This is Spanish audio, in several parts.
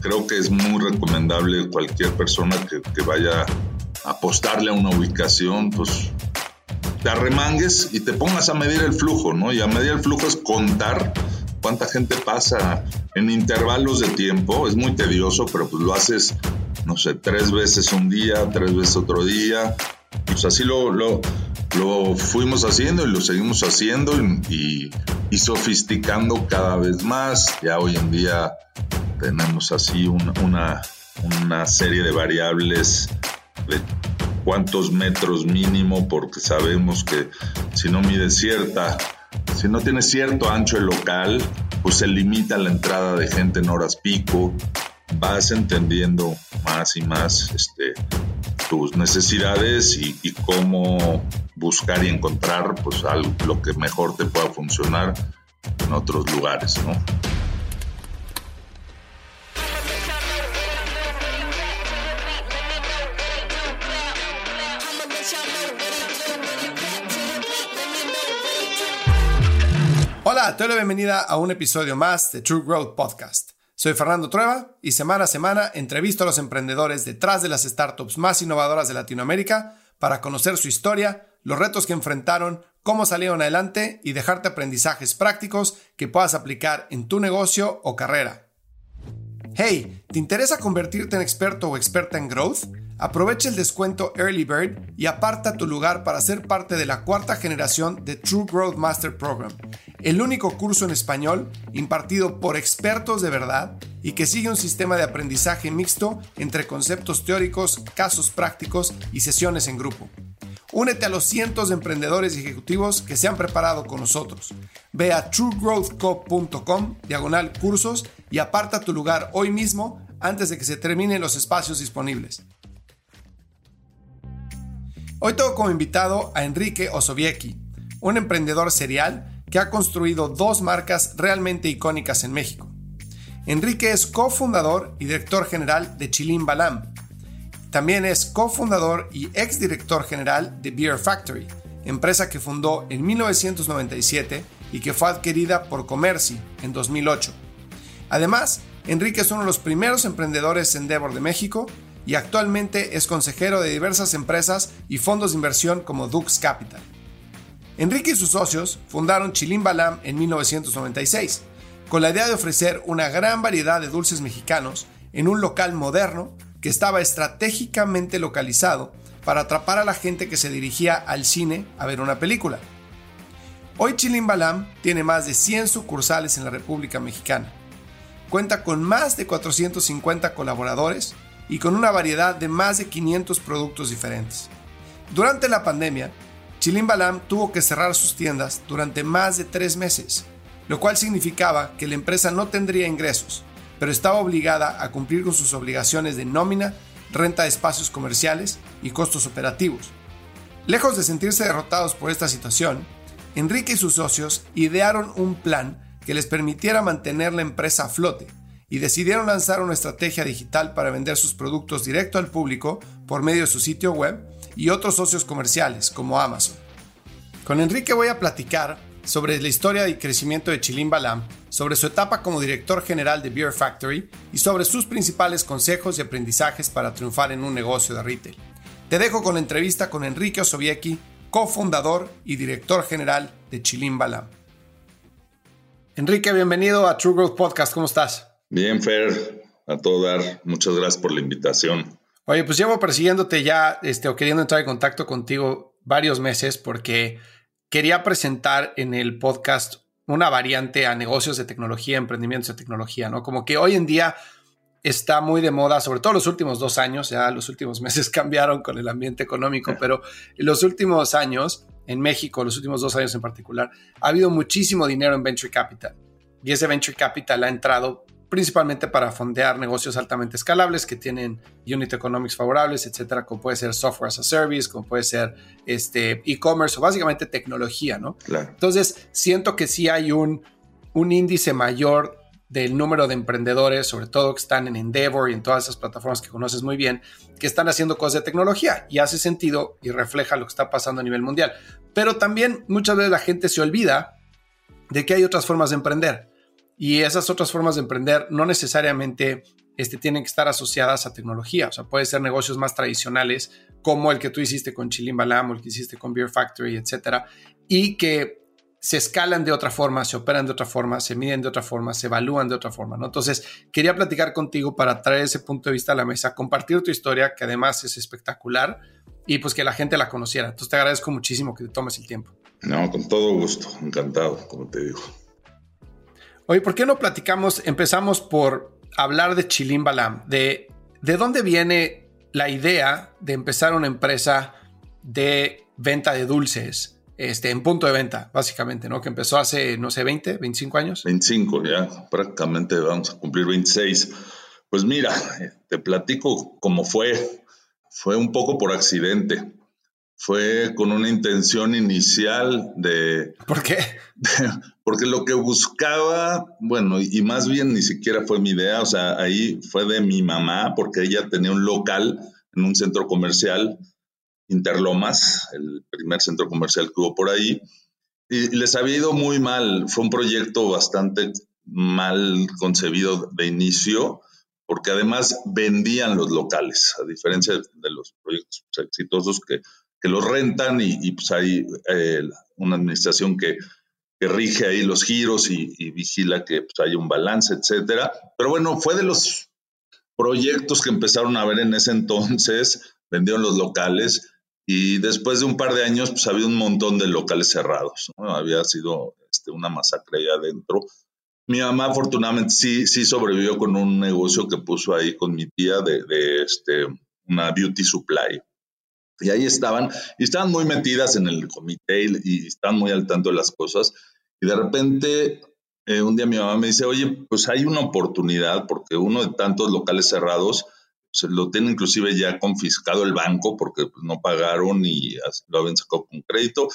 creo que es muy recomendable cualquier persona que, que vaya a apostarle a una ubicación, pues te arremangues y te pongas a medir el flujo, ¿no? Y a medir el flujo es contar cuánta gente pasa en intervalos de tiempo. Es muy tedioso, pero pues lo haces, no sé, tres veces un día, tres veces otro día. Pues así lo, lo, lo fuimos haciendo y lo seguimos haciendo y, y, sofisticando cada vez más. Ya hoy en día tenemos así una, una, serie de variables de cuántos metros mínimo, porque sabemos que si no mide cierta, si no tiene cierto ancho el local, pues se limita la entrada de gente en horas pico, vas entendiendo más y más este, tus necesidades y, y, cómo buscar y encontrar pues algo, lo que mejor te pueda funcionar en otros lugares, ¿no? Hola, te doy la bienvenida a un episodio más de True Growth Podcast. Soy Fernando Trueba y semana a semana entrevisto a los emprendedores detrás de las startups más innovadoras de Latinoamérica para conocer su historia, los retos que enfrentaron, cómo salieron adelante y dejarte aprendizajes prácticos que puedas aplicar en tu negocio o carrera. Hey, ¿te interesa convertirte en experto o experta en growth? Aprovecha el descuento Early Bird y aparta tu lugar para ser parte de la cuarta generación de True Growth Master Program, el único curso en español impartido por expertos de verdad y que sigue un sistema de aprendizaje mixto entre conceptos teóricos, casos prácticos y sesiones en grupo. Únete a los cientos de emprendedores y ejecutivos que se han preparado con nosotros. Ve a truegrowthco.com, diagonal cursos, y aparta tu lugar hoy mismo antes de que se terminen los espacios disponibles. Hoy tengo como invitado a Enrique Osoviecki, un emprendedor serial que ha construido dos marcas realmente icónicas en México. Enrique es cofundador y director general de Chilín Balam. También es cofundador y exdirector general de Beer Factory, empresa que fundó en 1997 y que fue adquirida por Comerci en 2008. Además, Enrique es uno de los primeros emprendedores Endeavor de México y actualmente es consejero de diversas empresas y fondos de inversión como Dux Capital. Enrique y sus socios fundaron Chilín Balam en 1996, con la idea de ofrecer una gran variedad de dulces mexicanos en un local moderno que estaba estratégicamente localizado para atrapar a la gente que se dirigía al cine a ver una película. Hoy Chilín Balam tiene más de 100 sucursales en la República Mexicana. Cuenta con más de 450 colaboradores y con una variedad de más de 500 productos diferentes. Durante la pandemia, Chilín Balam tuvo que cerrar sus tiendas durante más de tres meses, lo cual significaba que la empresa no tendría ingresos, pero estaba obligada a cumplir con sus obligaciones de nómina, renta de espacios comerciales y costos operativos. Lejos de sentirse derrotados por esta situación, Enrique y sus socios idearon un plan que les permitiera mantener la empresa a flote y decidieron lanzar una estrategia digital para vender sus productos directo al público por medio de su sitio web y otros socios comerciales como Amazon. Con Enrique voy a platicar sobre la historia y crecimiento de Chilín Balam, sobre su etapa como director general de Beer Factory y sobre sus principales consejos y aprendizajes para triunfar en un negocio de retail. Te dejo con la entrevista con Enrique Osoviecki, cofundador y director general de Chilín Balam. Enrique, bienvenido a True Growth Podcast. ¿Cómo estás? Bien, Fer, a todo dar. Muchas gracias por la invitación. Oye, pues llevo persiguiéndote ya, este, o queriendo entrar en contacto contigo varios meses porque quería presentar en el podcast una variante a negocios de tecnología, emprendimientos de tecnología, ¿no? Como que hoy en día está muy de moda, sobre todo los últimos dos años, ya los últimos meses cambiaron con el ambiente económico, pero en los últimos años, en México, los últimos dos años en particular, ha habido muchísimo dinero en venture capital. Y ese venture capital ha entrado principalmente para fondear negocios altamente escalables que tienen unit economics favorables, etcétera, como puede ser software as a service, como puede ser este e-commerce o básicamente tecnología, ¿no? Entonces, siento que sí hay un, un índice mayor del número de emprendedores, sobre todo que están en Endeavor y en todas esas plataformas que conoces muy bien, que están haciendo cosas de tecnología y hace sentido y refleja lo que está pasando a nivel mundial. Pero también muchas veces la gente se olvida de que hay otras formas de emprender y esas otras formas de emprender no necesariamente este, tienen que estar asociadas a tecnología. O sea, puede ser negocios más tradicionales como el que tú hiciste con Chilimbalam o el que hiciste con Beer Factory, etcétera, y que se escalan de otra forma, se operan de otra forma, se miden de otra forma, se evalúan de otra forma, ¿no? Entonces, quería platicar contigo para traer ese punto de vista a la mesa, compartir tu historia, que además es espectacular, y pues que la gente la conociera. Entonces, te agradezco muchísimo que te tomes el tiempo. No, con todo gusto, encantado, como te digo. Oye, ¿por qué no platicamos? Empezamos por hablar de Chilimbalam, de, de dónde viene la idea de empezar una empresa de venta de dulces este, en punto de venta, básicamente, ¿no? Que empezó hace, no sé, 20, 25 años. 25, ya prácticamente vamos a cumplir 26. Pues mira, te platico cómo fue. Fue un poco por accidente. Fue con una intención inicial de... ¿Por qué? porque lo que buscaba, bueno, y más bien ni siquiera fue mi idea, o sea, ahí fue de mi mamá, porque ella tenía un local en un centro comercial Interlomas, el primer centro comercial que hubo por ahí, y les había ido muy mal. Fue un proyecto bastante mal concebido de inicio, porque además vendían los locales, a diferencia de los proyectos exitosos que, que los rentan y, pues hay eh, una administración que, que, rige ahí los giros y, y vigila que pues, haya un balance, etcétera. Pero bueno, fue de los proyectos que empezaron a ver en ese entonces, vendieron los locales y después de un par de años, pues había un montón de locales cerrados. Había sido este, una masacre ahí adentro. Mi mamá, afortunadamente, sí, sí sobrevivió con un negocio que puso ahí con mi tía de, de este, una beauty supply. Y ahí estaban, y estaban muy metidas en el comité y, y estaban muy al tanto de las cosas. Y de repente, eh, un día mi mamá me dice, oye, pues hay una oportunidad, porque uno de tantos locales cerrados, se lo tiene inclusive ya confiscado el banco porque pues, no pagaron y lo habían sacado con crédito.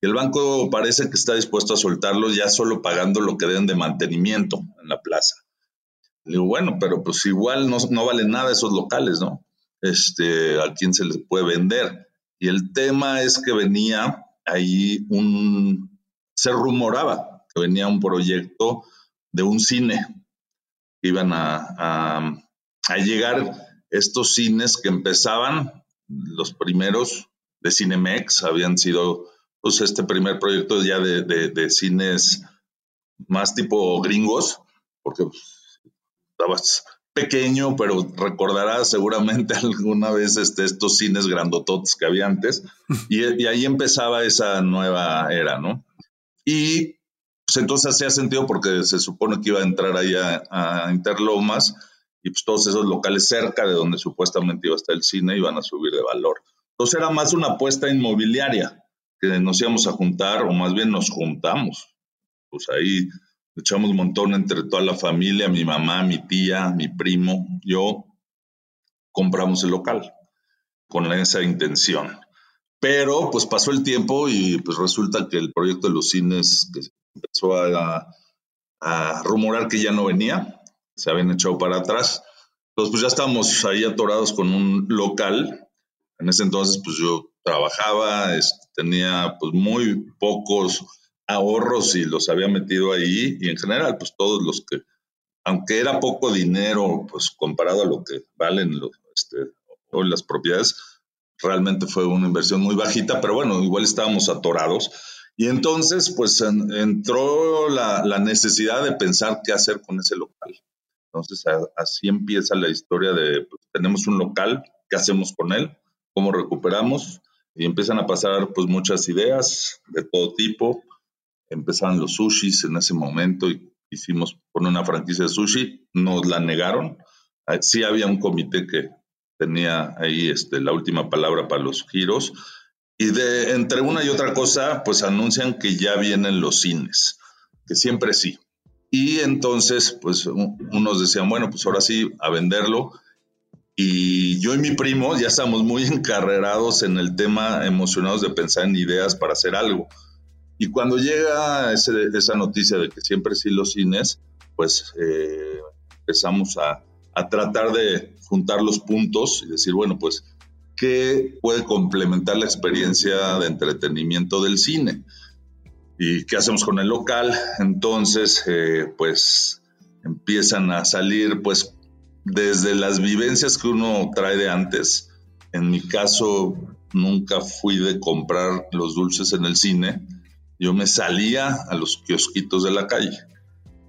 Y el banco parece que está dispuesto a soltarlo ya solo pagando lo que deben de mantenimiento en la plaza. Le digo, bueno, pero pues igual no, no valen nada esos locales, ¿no? Este, a quién se les puede vender. Y el tema es que venía ahí un, se rumoraba que venía un proyecto de un cine iban a, a, llegar estos cines que empezaban, los primeros de Cinemex, habían sido pues este primer proyecto ya de, cines más tipo gringos, porque estabas pequeño, pero recordarás seguramente alguna vez este, estos cines grandototes que había antes, y, ahí empezaba esa nueva era, ¿no? Y pues entonces hacía sentido porque se supone que iba a entrar ahí a, a Interlomas, y pues todos esos locales cerca de donde supuestamente iba a estar el cine iban a subir de valor. Entonces era más una apuesta inmobiliaria que nos íbamos a juntar o más bien nos juntamos. Pues ahí echamos un montón entre toda la familia, mi mamá, mi tía, mi primo, yo, compramos el local con esa intención. Pero pues pasó el tiempo y pues resulta que el proyecto de los cines empezó a, a rumorar que ya no venía se habían echado para atrás. Entonces, pues ya estábamos ahí atorados con un local. En ese entonces, pues yo trabajaba, tenía pues muy pocos ahorros y los había metido ahí y en general, pues todos los que, aunque era poco dinero, pues comparado a lo que valen los, este, hoy las propiedades, realmente fue una inversión muy bajita, pero bueno, igual estábamos atorados. Y entonces, pues entró la, la, necesidad de pensar qué hacer con ese local. Entonces así empieza la historia de, pues, tenemos un local, ¿qué hacemos con él? ¿Cómo recuperamos? Y empiezan a pasar pues muchas ideas de todo tipo. Empezaron los sushis en ese momento y hicimos poner una franquicia de sushi, nos la negaron. Ah, sí había un comité que tenía ahí este, la última palabra para los giros. Y de entre una y otra cosa, pues anuncian que ya vienen los cines, que siempre sí. Y entonces, pues unos decían, bueno, pues ahora sí, a venderlo. Y yo y mi primo ya estamos muy encarrerados en el tema, emocionados de pensar en ideas para hacer algo. Y cuando llega esa noticia de que siempre sí los cines, pues eh, empezamos a, a tratar de juntar los puntos y decir, bueno, pues, ¿qué puede complementar la experiencia de entretenimiento del cine? ¿Y qué hacemos con el local? Entonces, eh, pues empiezan a salir pues desde las vivencias que uno trae de antes. En mi caso, nunca fui de comprar los dulces en el cine. Yo me salía a los kiosquitos de la calle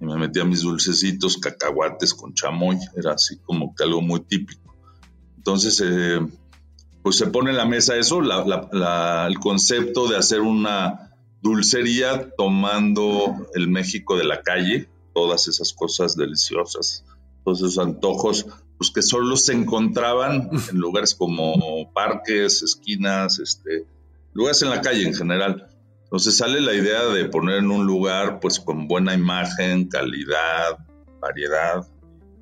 y me metía mis dulcecitos, cacahuates con chamoy. Era así como que algo muy típico. Entonces, eh, pues se pone en la mesa eso, el concepto de hacer una dulcería tomando el México de la calle, todas esas cosas deliciosas, todos esos antojos, pues que solo se encontraban en lugares como parques, esquinas, este, lugares en la calle en general. Entonces sale la idea de poner en un lugar pues con buena imagen, calidad, variedad,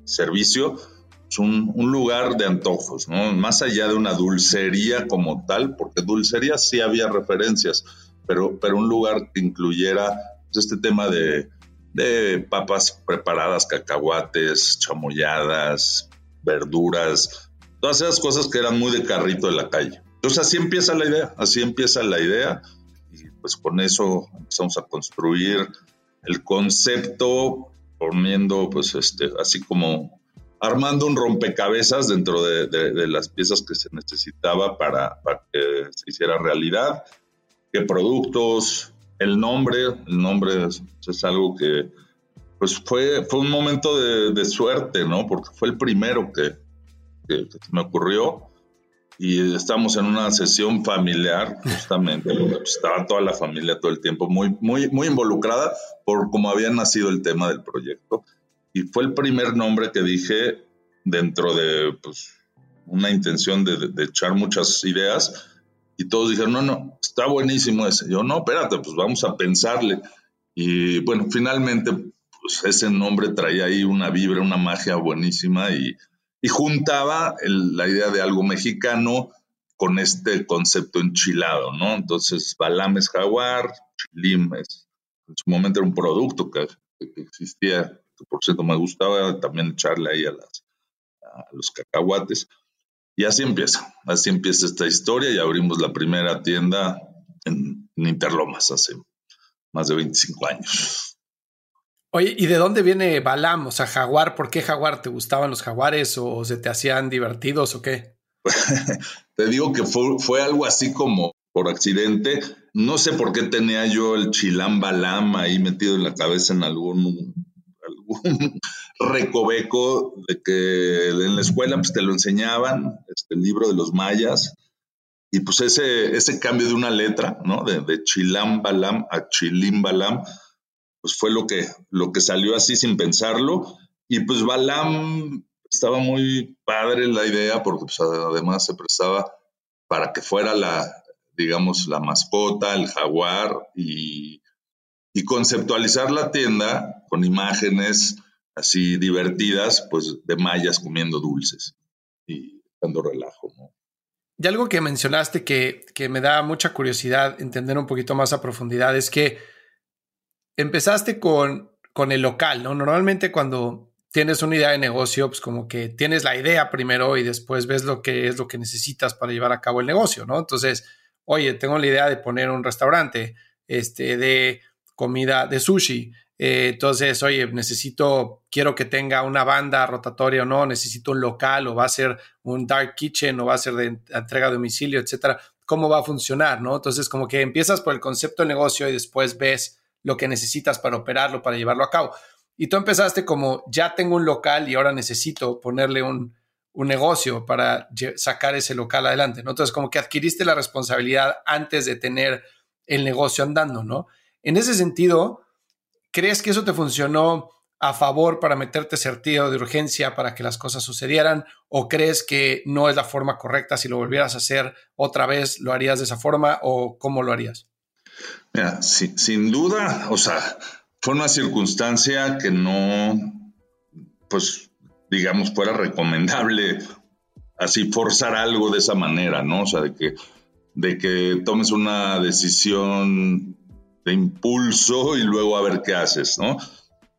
servicio, pues un, lugar de antojos, ¿no? Más allá de una dulcería como tal, porque dulcería sí había referencias, pero, pero un lugar que incluyera pues, este tema de, papas preparadas, cacahuates, chamoyadas, verduras, todas esas cosas que eran muy de carrito de la calle. Entonces así empieza la idea, así empieza la idea pues con eso empezamos a construir el concepto poniendo pues este así como armando un rompecabezas dentro de, las piezas que se necesitaba para, para, que se hiciera realidad, qué productos, el nombre, el nombre es, algo que pues fue, fue un momento de, suerte, ¿no? Porque fue el primero que, me ocurrió y estamos en una sesión familiar, justamente, pues, estaba toda la familia todo el tiempo muy, muy, muy involucrada por cómo había nacido el tema del proyecto. Y fue el primer nombre que dije dentro de pues, una intención de, de, echar muchas ideas. Y todos dijeron, no, no, está buenísimo ese. Yo, no, espérate, pues vamos a pensarle. Y bueno, finalmente, pues ese nombre traía ahí una vibra, una magia buenísima y, y juntaba la idea de algo mexicano con este concepto enchilado, ¿no? Entonces, Balam es jaguar, Chilim es, en su momento era un producto que, que existía por cierto me gustaba también echarle ahí a los cacahuates. Y así empieza, así empieza esta historia y abrimos la primera tienda en, Interlomas hace más de 25 años. Oye, ¿y de dónde viene Balam? O sea, jaguar, ¿por qué jaguar? ¿Te gustaban los jaguares o se te hacían divertidos o qué? te digo que fue, fue algo así como por accidente. No sé por qué tenía yo el chilán Balam ahí metido en la cabeza en algún recoveco de que en la escuela pues, te lo enseñaban, este, el libro de los mayas, y pues ese, ese cambio de una letra, ¿no? De, de Chilam Balam a Chilim Balam, pues fue lo que, lo que salió así sin pensarlo. Y pues Balam estaba muy padre la idea porque pues, además se prestaba para que fuera la, digamos, la mascota, el jaguar y y conceptualizar la tienda con imágenes así divertidas, pues de mayas comiendo dulces y dando relajo, ¿no? Y algo que mencionaste que, que me da mucha curiosidad entender un poquito más a profundidad es que empezaste con, con el local, ¿no? Normalmente cuando tienes una idea de negocio, pues como que tienes la idea primero y después ves lo que es lo que necesitas para llevar a cabo el negocio, ¿no? Entonces, oye, tengo la idea de poner un restaurante, este, de comida de sushi. Eh, entonces, oye, necesito, quiero que tenga una banda rotatoria o no, necesito un local o va a ser un dark kitchen o va a ser de entrega a domicilio, etcétera. ¿Cómo va a funcionar? ¿no? Entonces, como que empiezas por el concepto de negocio y después ves lo que necesitas para operarlo, para llevarlo a cabo. Y tú empezaste como, ya tengo un local y ahora necesito ponerle un, un negocio para sacar ese local adelante. Entonces, como que adquiriste la responsabilidad antes de tener el negocio andando, ¿no? En ese sentido, ¿crees que eso te funcionó a favor para meterte sentido de urgencia para que las cosas sucedieran? ¿O crees que no es la forma correcta? Si lo volvieras a hacer otra vez, ¿lo harías de esa forma o cómo lo harías? Mira, sin duda, o sea, fue una circunstancia que no, pues, digamos, fuera recomendable así forzar algo de esa manera, ¿no? O sea, de que, de que tomes una decisión de impulso y luego a ver qué haces, ¿no?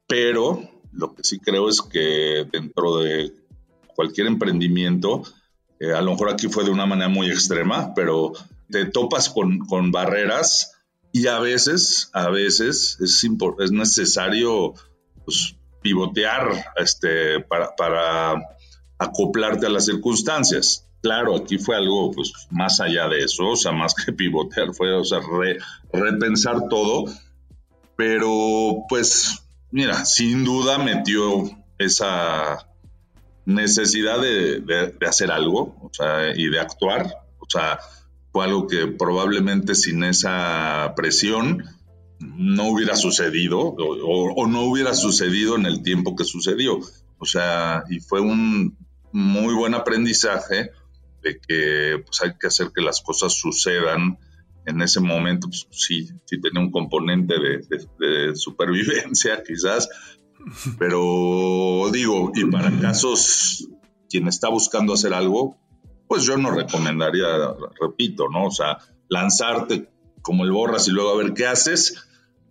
Pero lo que sí creo es que dentro de cualquier emprendimiento, eh, a lo mejor aquí fue de una manera muy extrema, pero te topas con, con barreras y a veces, a veces es, es necesario pues, pivotear este, para, para, acoplarte a las circunstancias. Claro, aquí fue algo pues, más allá de eso, o sea, más que pivotear, fue o sea, repensar todo, pero pues mira, sin duda metió esa necesidad de, hacer algo o sea, y de actuar, o sea, fue algo que probablemente sin esa presión no hubiera sucedido o, no hubiera sucedido en el tiempo que sucedió. O sea, y fue un muy buen aprendizaje de que pues, hay que hacer que las cosas sucedan en ese momento. Pues, sí, sí tenía un componente de, supervivencia quizás, pero digo, y para casos, quien está buscando hacer algo, pues yo no recomendaría, repito, ¿no? O sea, lanzarte como el borras y luego a ver qué haces,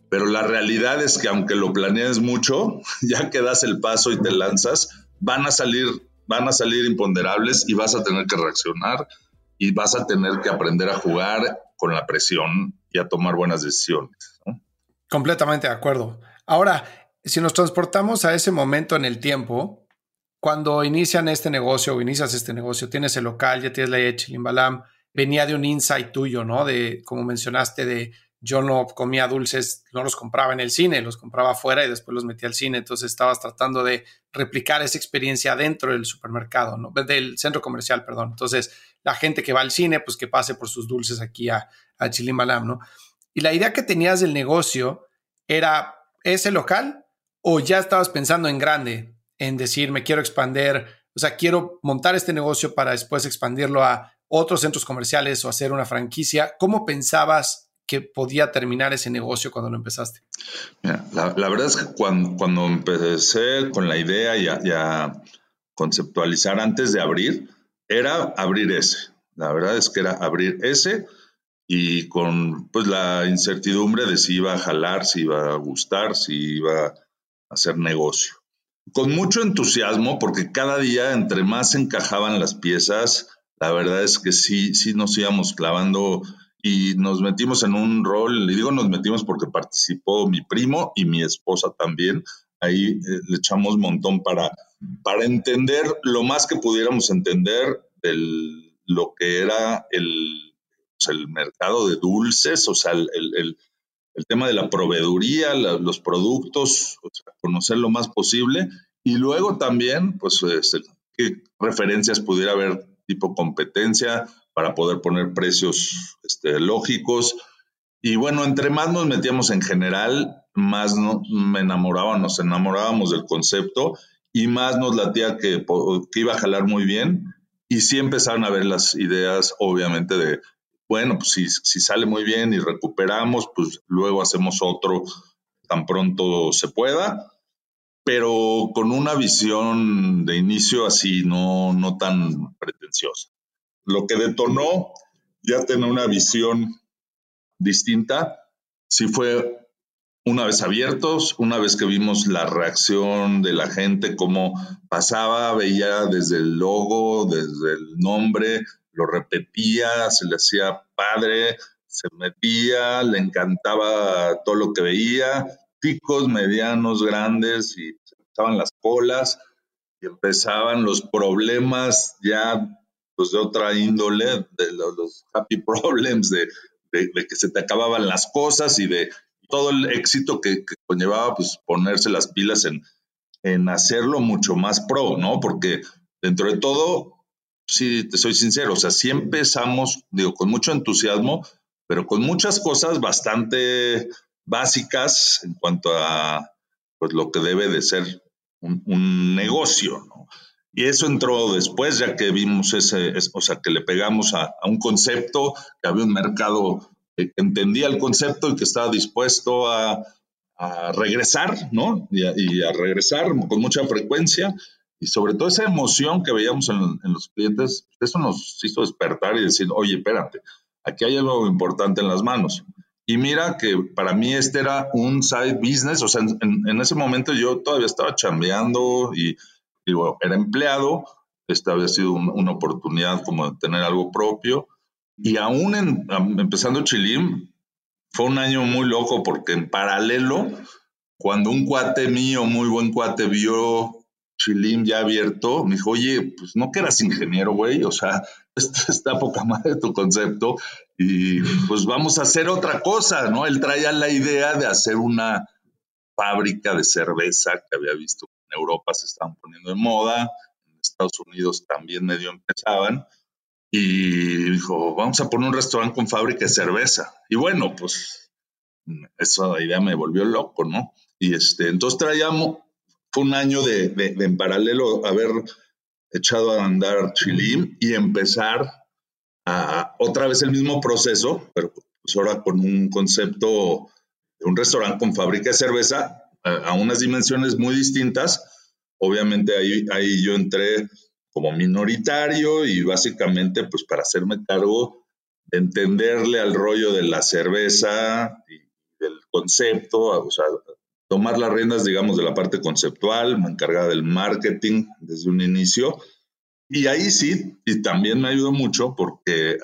pero la realidad es que aunque lo planees mucho, ya que das el paso y te lanzas, van a salir, van a salir imponderables y vas a tener que reaccionar y vas a tener que aprender a jugar con la presión y a tomar buenas decisiones. Completamente de acuerdo. Ahora, si nos transportamos a ese momento en el tiempo, cuando inician este negocio o inicias este negocio, tienes el local, ya tienes la leche, Limbalam, venía de un insight tuyo, ¿no? De, como mencionaste, de yo no comía dulces, no los compraba en el cine, los compraba afuera y después los metía al cine. Entonces estabas tratando de replicar esa experiencia dentro del supermercado, ¿no? Del centro comercial, perdón. Entonces, la gente que va al cine, pues que pase por sus dulces aquí a, a Chilimbalam, ¿no? Y la idea que tenías del negocio era ese local o ya estabas pensando en grande, en decir, me quiero expander, o sea, quiero montar este negocio para después expandirlo a otros centros comerciales o hacer una franquicia. ¿Cómo pensabas que podía terminar ese negocio cuando lo empezaste? la, verdad es que cuando, empecé con la idea y a, conceptualizar antes de abrir, era abrir ese. La verdad es que era abrir ese y con pues la incertidumbre de si iba a jalar, si iba a gustar, si iba a hacer negocio. Con mucho entusiasmo, porque cada día entre más encajaban las piezas, la verdad es que sí, sí nos íbamos clavando y nos metimos en un rol, y digo nos metimos porque participó mi primo y mi esposa también, ahí eh, le echamos montón para, para entender lo más que pudiéramos entender de lo que era el, pues, el mercado de dulces, o sea, el, el, el tema de la proveeduría, los productos, conocer lo más posible y luego también, pues, este, qué referencias pudiera haber tipo competencia, para poder poner precios este, lógicos. Y bueno, entre más nos metíamos en general, más me enamorábamos, nos enamorábamos del concepto y más nos latía que, que iba a jalar muy bien. Y sí empezaron a ver las ideas, obviamente, de, bueno, pues si, si sale muy bien y recuperamos, pues luego hacemos otro tan pronto se pueda, pero con una visión de inicio así, no, no tan pretenciosa. Lo que detonó ya tener una visión distinta, sí fue una vez abiertos, una vez que vimos la reacción de la gente, cómo pasaba, veía desde el logo, desde el nombre, lo repetía, se le hacía padre, se metía, le encantaba todo lo que veía, picos medianos, grandes, y estaban las colas, y empezaban los problemas ya pues de otra índole, de los, happy problems, de, que se te acababan las cosas y de todo el éxito que, conllevaba pues ponerse las pilas en, en hacerlo mucho más pro, ¿no? Porque dentro de todo, sí, te soy sincero, o sea, sí empezamos, digo, con mucho entusiasmo, pero con muchas cosas bastante básicas en cuanto a pues lo que debe de ser un, un negocio, ¿no? Y eso entró después, ya que vimos ese, o sea, que le pegamos a, un concepto, que había un mercado que entendía el concepto y que estaba dispuesto a, regresar, ¿no? Y a, regresar con mucha frecuencia. Y sobre todo esa emoción que veíamos en, los clientes, eso nos hizo despertar y decir, oye, espérate, aquí hay algo importante en las manos. Y mira que para mí este era un side business, o sea, en, en ese momento yo todavía estaba chambeando y digo, era empleado, esta había sido una oportunidad como de tener algo propio. Y aún empezando Chilim, fue un año muy loco porque en paralelo, cuando un cuate mío, muy buen cuate, vio Chilim ya abierto, me dijo, oye, pues no que eras ingeniero, güey, o sea, está poca madre tu concepto y pues vamos a hacer otra cosa, ¿no? Él traía la idea de hacer una fábrica de cerveza que había visto que en Europa se estaban poniendo de moda, en Estados Unidos también medio empezaban, y dijo, vamos a poner un restaurante con fábrica de cerveza. Y bueno, pues esa idea me volvió loco, ¿no? Y este, entonces traíamos, fue un año de, en paralelo haber echado a andar Chilim y empezar a otra vez el mismo proceso, pero pues ahora con un concepto de un restaurante con fábrica de cerveza a, unas dimensiones muy distintas. Obviamente ahí, ahí yo entré como minoritario y básicamente pues para hacerme cargo de entenderle al rollo de la cerveza y del concepto, o sea, tomar las riendas, digamos, de la parte conceptual, me encargaba del marketing desde un inicio. Y ahí sí, y también me ayudó mucho porque eh,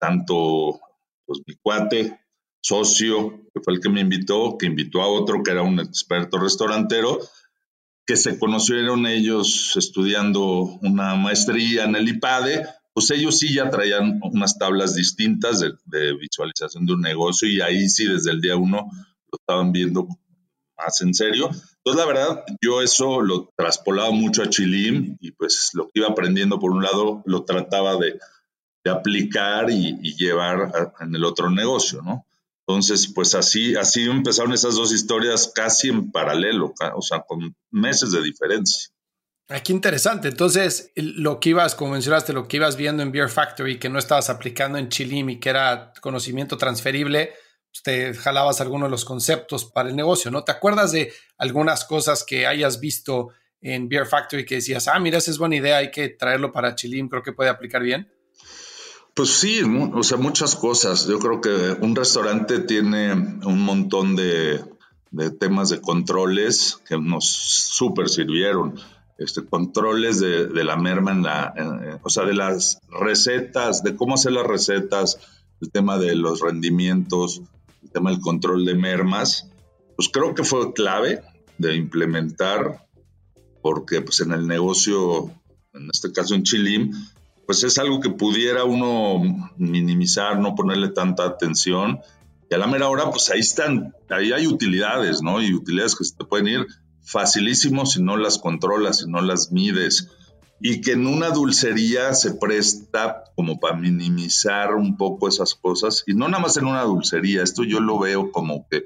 tanto pues, mi cuate, socio, que fue el que me invitó, que invitó a otro que era un experto restaurantero, que se conocieron ellos estudiando una maestría en el IPADE, pues ellos sí ya traían unas tablas distintas de, de visualización de un negocio y ahí sí desde el día uno lo estaban viendo más en serio. Entonces, la verdad, yo eso lo traspolaba mucho a Chilim y pues lo que iba aprendiendo por un lado lo trataba de, aplicar y, llevar en el otro negocio, ¿no? Entonces, pues así, así empezaron esas dos historias casi en paralelo, o sea, con meses de diferencia. Aquí ah, interesante. Entonces, lo que ibas, como mencionaste, lo que ibas viendo en Beer Factory, que no estabas aplicando en Chilim y que era conocimiento transferible, te jalabas algunos de los conceptos para el negocio, ¿no? ¿Te acuerdas de algunas cosas que hayas visto en Beer Factory que decías, ah, mira, esa es buena idea, hay que traerlo para Chilim, creo que puede aplicar bien? Pues sí, o sea, muchas cosas. Yo creo que un restaurante tiene un montón de, temas de controles que nos súper sirvieron. Este, controles de, la merma en la, o sea, de las recetas, de cómo hacer las recetas, el tema de los rendimientos, tema del control de mermas, pues creo que fue clave de implementar, porque pues en el negocio, en este caso en Chilim, pues es algo que pudiera uno minimizar, no ponerle tanta atención. Y a la mera hora, pues ahí están, ahí hay utilidades, ¿no? Y utilidades que se te pueden ir facilísimo si no las controlas, si no las mides y que en una dulcería se presta como para minimizar un poco esas cosas y no nada más en una dulcería, esto yo lo veo como que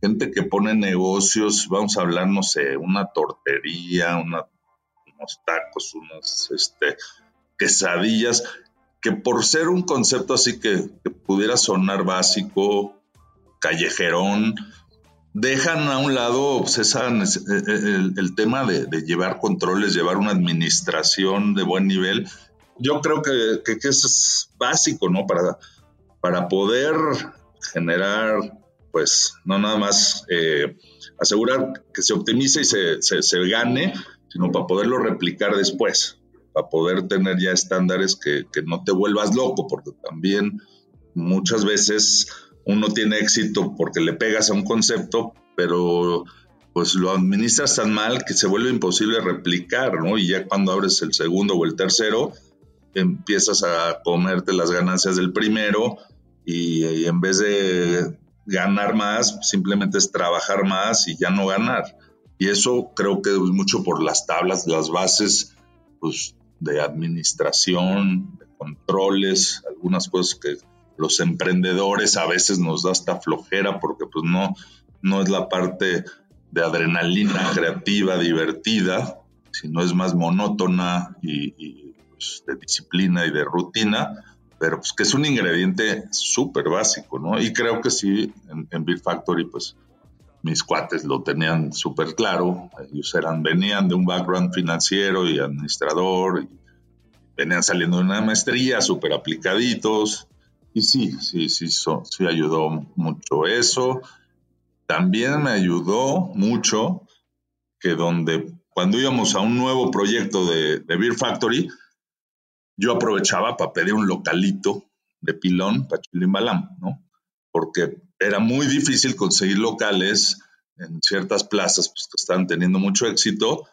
gente que pone negocios, vamos a hablar, no sé, una tortería, unos tacos, unas este, quesadillas, que por ser un concepto así que, que pudiera sonar básico, callejerón, dejan a un lado esa, eh, eh, el, tema de, llevar controles, llevar una administración de buen nivel. Yo creo que, que, es básico, ¿no? Para, para poder generar, pues, no nada más eh, asegurar que se optimice y se, se, se, gane, sino para poderlo replicar después, para poder tener ya estándares que, que no te vuelvas loco, porque también muchas veces uno tiene éxito porque le pegas a un concepto, pero pues lo administras tan mal que se vuelve imposible replicar, ¿no? Y ya cuando abres el segundo o el tercero, empiezas a comerte las ganancias del primero y, en vez de ganar más, simplemente es trabajar más y ya no ganar. Y eso creo que es mucho por las tablas, las bases pues, de administración, de controles, algunas cosas que los emprendedores a veces nos da esta flojera porque pues no, no es la parte de adrenalina creativa, divertida, sino es más monótona y, pues, de disciplina y de rutina, pero pues que es un ingrediente súper básico, ¿no? Y creo que sí, en, en Beer Factory, pues mis cuates lo tenían súper claro, ellos eran, venían de un background financiero y administrador, venían saliendo de una maestría, súper aplicaditos, y sí, sí, sí, sí ayudó mucho eso. También me ayudó mucho que donde cuando íbamos a un nuevo proyecto de, Beer Factory, yo aprovechaba para pedir un localito de pilón para Chilimbalam, ¿no? Porque era muy difícil conseguir locales en ciertas plazas pues, que estaban teniendo mucho éxito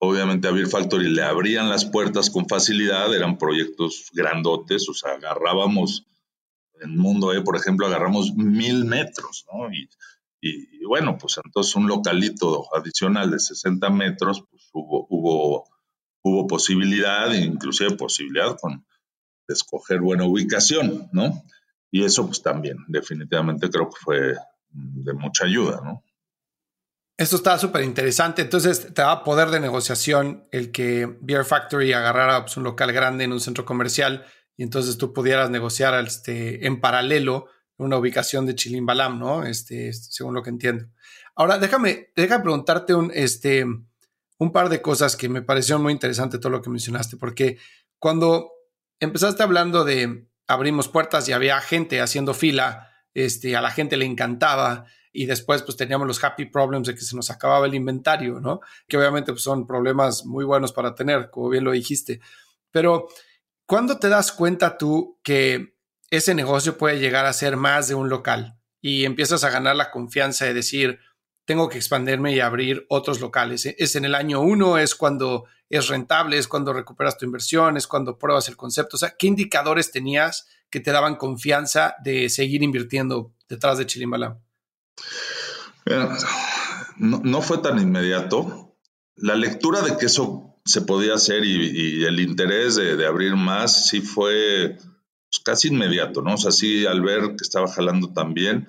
obviamente a Beer Factory le abrían las puertas con facilidad, eran proyectos grandotes, o sea, agarrábamos en Mundo E, por ejemplo, agarramos mil metros, ¿no? Y, bueno, pues entonces un localito adicional de 60 metros, pues hubo, hubo, hubo posibilidad, inclusive posibilidad con de escoger buena ubicación, ¿no? Y eso pues también, definitivamente creo que fue de mucha ayuda, ¿no? Esto está súper interesante. Entonces, te da poder de negociación el que Beer Factory agarrara pues, un local grande en un centro comercial y entonces tú pudieras negociar este, en paralelo una ubicación de Chilimbalam, ¿no? Este, según lo que entiendo. Ahora, déjame, déjame preguntarte un, este, un par de cosas que me parecieron muy interesante todo lo que mencionaste, porque cuando empezaste hablando de abrimos puertas y había gente haciendo fila, este, a la gente le encantaba y después pues teníamos los happy problems de que se nos acababa el inventario, ¿no? Que obviamente pues, son problemas muy buenos para tener, como bien lo dijiste. Pero, ¿cuándo te das cuenta tú que ese negocio puede llegar a ser más de un local y empiezas a ganar la confianza de decir, tengo que expandirme y abrir otros locales? ¿Es en el año uno? ¿Es cuando es rentable? ¿Es cuando recuperas tu inversión? ¿Es cuando pruebas el concepto? O sea, ¿qué indicadores tenías que te daban confianza de seguir invirtiendo detrás de Chilimbalam? No, fue tan inmediato. La lectura de que eso se podía hacer y, el interés de, abrir más sí fue pues, casi inmediato, ¿no? O sea, sí al ver que estaba jalando tan bien,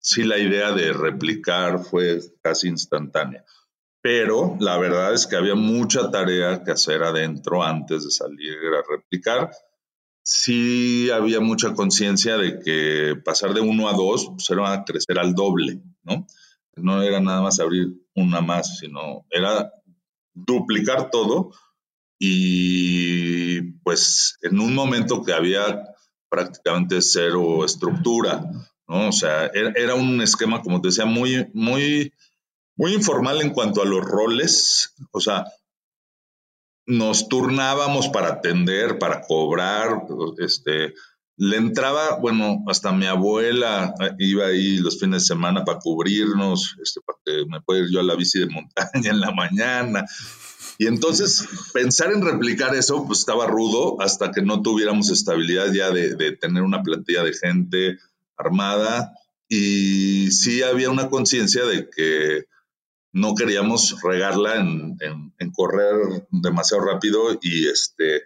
sí la idea de replicar fue casi instantánea. Pero la verdad es que había mucha tarea que hacer adentro antes de salir a replicar sí había mucha conciencia de que pasar de uno a dos pues era crecer al doble, ¿no? No era nada más abrir una más, sino era duplicar todo y pues en un momento que había prácticamente cero estructura, ¿no? O sea, era, un esquema, como te decía, muy, muy, muy informal en cuanto a los roles, o sea, nos turnábamos para atender, para cobrar, este, le entraba, bueno, hasta mi abuela iba ahí los fines de semana para cubrirnos, este, para que me pueda ir yo a la bici de montaña en la mañana. Y entonces pensar en replicar eso, pues estaba rudo hasta que no tuviéramos estabilidad ya de, de tener una plantilla de gente armada. Y sí había una conciencia de que no queríamos regarla en, correr demasiado rápido y este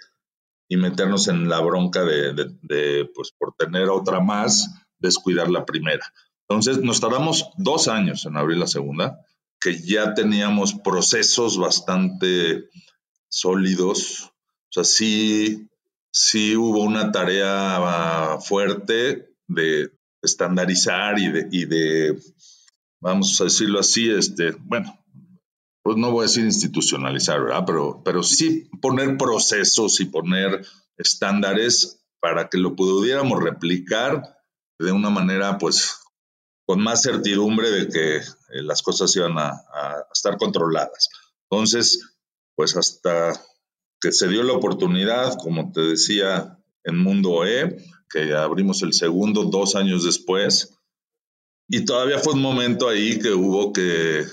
y meternos en la bronca de, pues por tener otra más, descuidar la primera. Entonces nos tardamos dos años en abrir la segunda, que ya teníamos procesos bastante sólidos. O sea, sí, sí hubo una tarea fuerte de estandarizar y de, y de vamos a decirlo así, este, bueno, pues no voy a decir institucionalizar, ¿verdad? Pero, pero sí poner procesos y poner estándares para que lo pudiéramos replicar de una manera, pues, con más certidumbre de que eh, las cosas iban a, a, estar controladas. Entonces, pues hasta que se dio la oportunidad, como te decía, en Mundo E, que abrimos el segundo dos años después, y todavía fue un momento ahí que hubo que,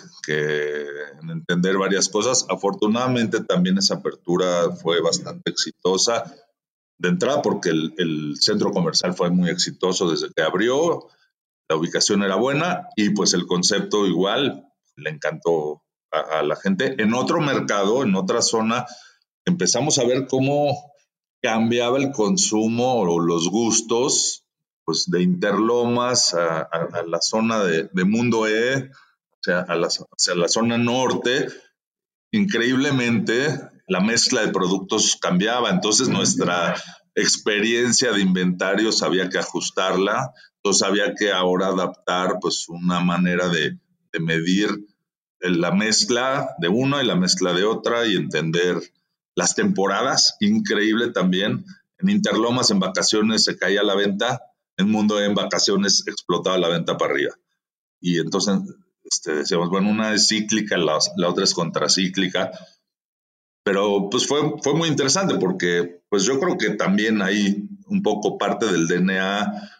entender varias cosas. Afortunadamente también esa apertura fue bastante exitosa de entrada porque el, centro comercial fue muy exitoso desde que abrió, la ubicación era buena y pues el concepto igual le encantó a, la gente. En otro mercado, en otra zona, empezamos a ver cómo cambiaba el consumo o los gustos pues de Interlomas a, la zona de, Mundo E, o sea, a la, hacia la zona norte, increíblemente la mezcla de productos cambiaba, entonces nuestra experiencia de inventarios había que ajustarla, entonces había que ahora adaptar pues una manera de, de medir la mezcla de una y la mezcla de otra y entender las temporadas, increíble también. En Interlomas en vacaciones se caía la venta, en mundo en vacaciones explotaba la venta para arriba. Y entonces este, decíamos, bueno, una es cíclica, la, otra es contracíclica. Pero pues fue, fue muy interesante porque pues yo creo que también hay un poco parte del DNA,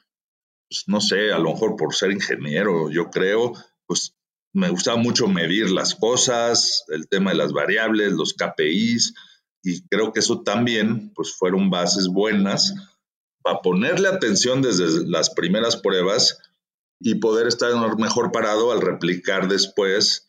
pues, no sé, a lo mejor por ser ingeniero, yo creo, pues me gustaba mucho medir las cosas, el tema de las variables, los KPIs, y creo que eso también pues fueron bases buenas para ponerle atención desde las primeras pruebas y poder estar mejor parado al replicar después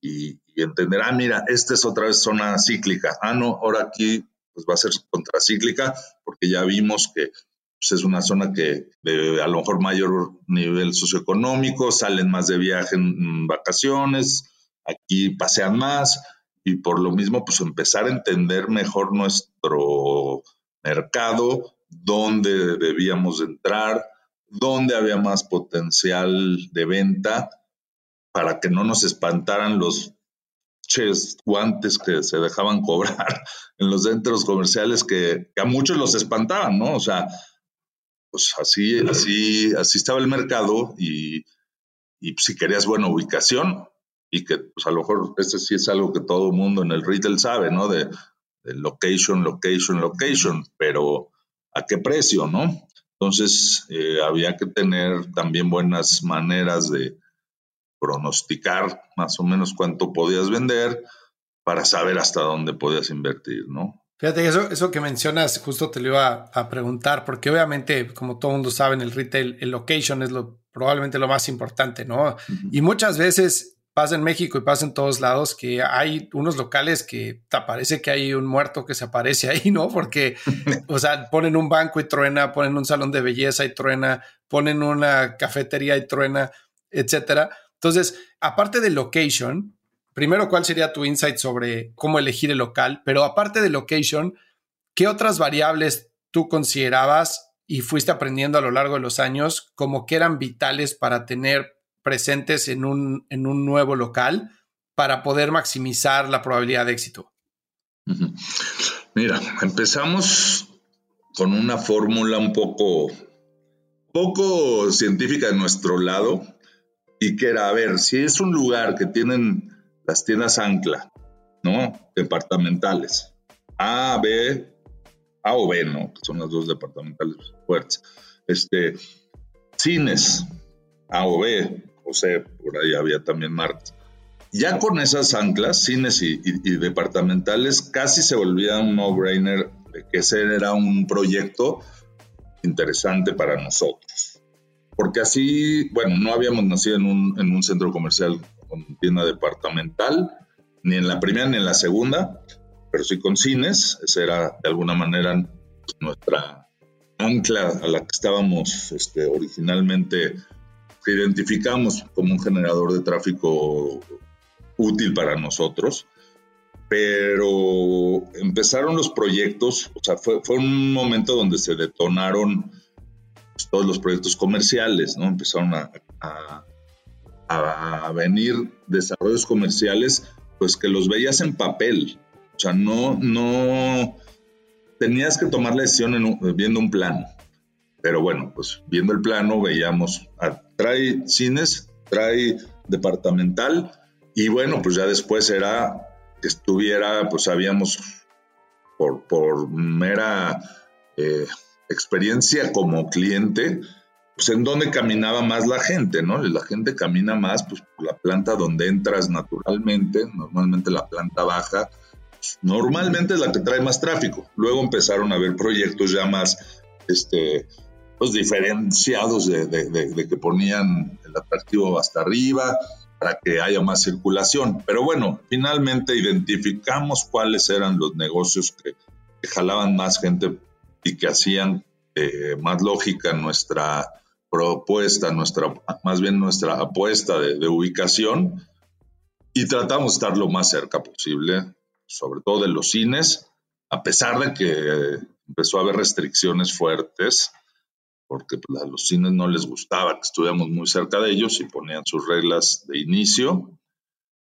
y, entender, ah, mira, esta es otra vez zona cíclica, ah, no, ahora aquí pues va a ser contracíclica porque ya vimos que pues, es una zona que de a lo mejor mayor nivel socioeconómico, salen más de viaje en vacaciones, aquí pasean más y por lo mismo pues empezar a entender mejor nuestro mercado, dónde debíamos entrar, dónde había más potencial de venta para que no nos espantaran los ches guantes que se dejaban cobrar en los centros comerciales que, a muchos los espantaban, ¿no? O sea, pues así, así, así estaba el mercado y, y si querías buena ubicación y que pues a lo mejor este sí es algo que todo mundo en el retail sabe, ¿no? De location, location, location, pero ¿a qué precio, no? Entonces, eh, había que tener también buenas maneras de pronosticar más o menos cuánto podías vender para saber hasta dónde podías invertir, ¿no? Fíjate, eso, eso que mencionas, justo te lo iba a, preguntar, porque obviamente, como todo mundo sabe, en el retail, el location es lo, probablemente lo más importante, ¿no? Y muchas veces pasa en México y pasa en todos lados que hay unos locales que te parece que hay un muerto que se aparece ahí, ¿no? Porque, o sea, ponen un banco y truena, ponen un salón de belleza y truena, ponen una cafetería y truena, etcétera. Entonces, aparte de location, primero, ¿cuál sería tu insight sobre cómo elegir el local? Pero aparte de location, ¿qué otras variables tú considerabas y fuiste aprendiendo a lo largo de los años como que eran vitales para tener presentes en un, en un nuevo local para poder maximizar la probabilidad de éxito? Mira, empezamos con una fórmula un poco, poco científica de nuestro lado y que era, a ver, si es un lugar que tienen las tiendas ancla, ¿no? Departamentales, A, B, A o B, ¿no? Son las dos departamentales fuertes. Este, cines, A o B, sea, por ahí había también marcas. Ya con esas anclas, cines y, departamentales, casi se volvía un no-brainer que ese era un proyecto interesante para nosotros. Porque así, bueno, no habíamos nacido en un, en un centro comercial con tienda departamental, ni en la primera ni en la segunda, pero sí con cines. Esa era de alguna manera nuestra ancla a la que estábamos este, originalmente que identificamos como un generador de tráfico útil para nosotros, pero empezaron los proyectos, o sea, fue, un momento donde se detonaron pues, todos los proyectos comerciales, ¿no? Empezaron a, a, a, venir desarrollos comerciales, pues que los veías en papel, o sea, no, no, tenías que tomar la decisión viendo un plano. Pero bueno, pues viendo el plano veíamos, ah, trae cines, trae departamental y bueno, pues ya después era que estuviera, pues sabíamos por, por mera eh, experiencia como cliente, pues en dónde caminaba más la gente, ¿no? La gente camina más pues por la planta donde entras naturalmente, normalmente la planta baja, pues, normalmente es la que trae más tráfico. Luego empezaron a haber proyectos ya más este, pues, diferenciados de, que ponían el atractivo hasta arriba para que haya más circulación. Pero bueno, finalmente identificamos cuáles eran los negocios que, jalaban más gente y que hacían eh, más lógica nuestra propuesta, nuestra, más bien nuestra apuesta de, ubicación y tratamos de estar lo más cerca posible, sobre todo de los cines, a pesar de que empezó a haber restricciones fuertes porque pues, a los cines no les gustaba que estuviéramos muy cerca de ellos y ponían sus reglas de inicio.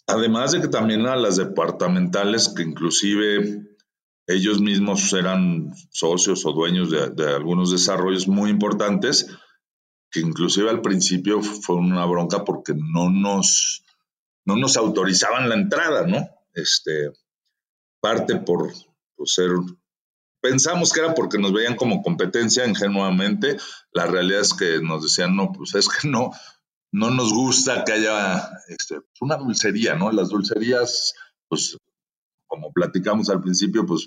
Además de que también a las departamentales, que inclusive ellos mismos eran socios o dueños de, algunos desarrollos muy importantes, que inclusive al principio fue una bronca porque no nos, no nos autorizaban la entrada, ¿no? Este, parte por, por ser Pensamos que era porque nos veían como competencia ingenuamente. La realidad es que nos decían, no, pues es que no, no nos gusta que haya este, una dulcería, ¿no? Las dulcerías, pues, como platicamos al principio, pues,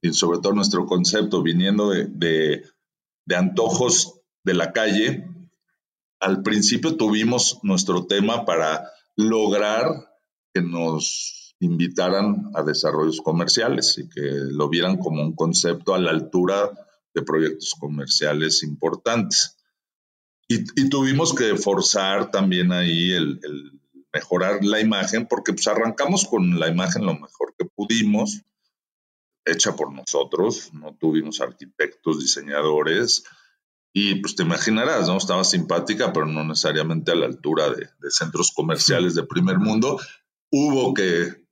y sobre todo nuestro concepto viniendo de, de antojos de la calle, al principio tuvimos nuestro tema para lograr que nos invitaran a desarrollos comerciales y que lo vieran como un concepto a la altura de proyectos comerciales importantes. Y, tuvimos que forzar también ahí el, mejorar la imagen, porque pues arrancamos con la imagen lo mejor que pudimos, hecha por nosotros, no tuvimos arquitectos, diseñadores, y pues te imaginarás, ¿no? Estaba simpática, pero no necesariamente a la altura de, centros comerciales de primer mundo. Hubo que,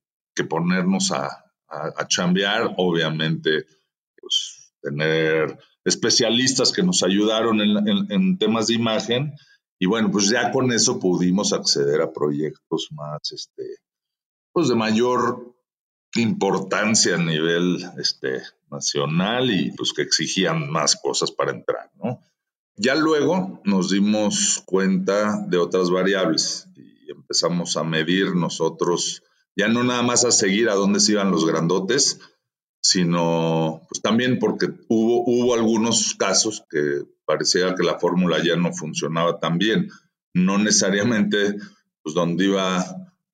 ponernos a, a, chambear, obviamente, pues tener especialistas que nos ayudaron en, temas de imagen. Y bueno, pues ya con eso pudimos acceder a proyectos más, este, pues de mayor importancia a nivel este, nacional y pues que exigían más cosas para entrar, ¿no? Ya luego nos dimos cuenta de otras variables y empezamos a medir nosotros, ya no nada más a seguir a dónde se iban los grandotes, sino pues también porque hubo, hubo algunos casos que parecía que la fórmula ya no funcionaba tan bien. No necesariamente pues donde iba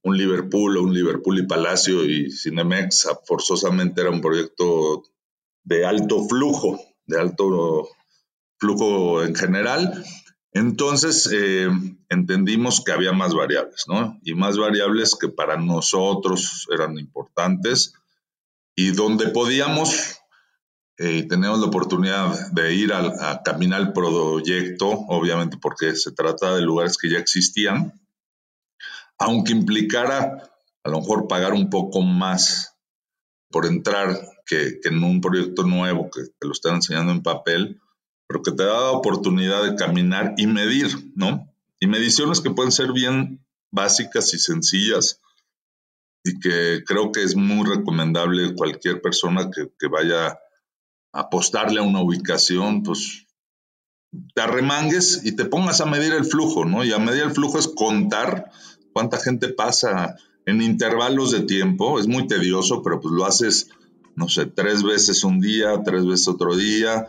un Liverpool o un Liverpool y Palacio y Cinemex forzosamente era un proyecto de alto flujo, de alto flujo en general. Entonces eh, entendimos que había más variables, ¿no? Y más variables que para nosotros eran importantes y donde podíamos eh, teníamos la oportunidad de ir a, a, caminar el proyecto, obviamente porque se trata de lugares que ya existían, aunque implicara a lo mejor pagar un poco más por entrar que, que en un proyecto nuevo que te lo están enseñando en papel, pero que te da la oportunidad de caminar y medir, ¿no? Y mediciones que pueden ser bien básicas y sencillas y que creo que es muy recomendable cualquier persona que, vaya a apostarle a una ubicación, pues te arremangues y te pongas a medir el flujo, ¿no? Y a medir el flujo es contar cuánta gente pasa en intervalos de tiempo, es muy tedioso, pero pues lo haces, no sé, tres veces un día, tres veces otro día,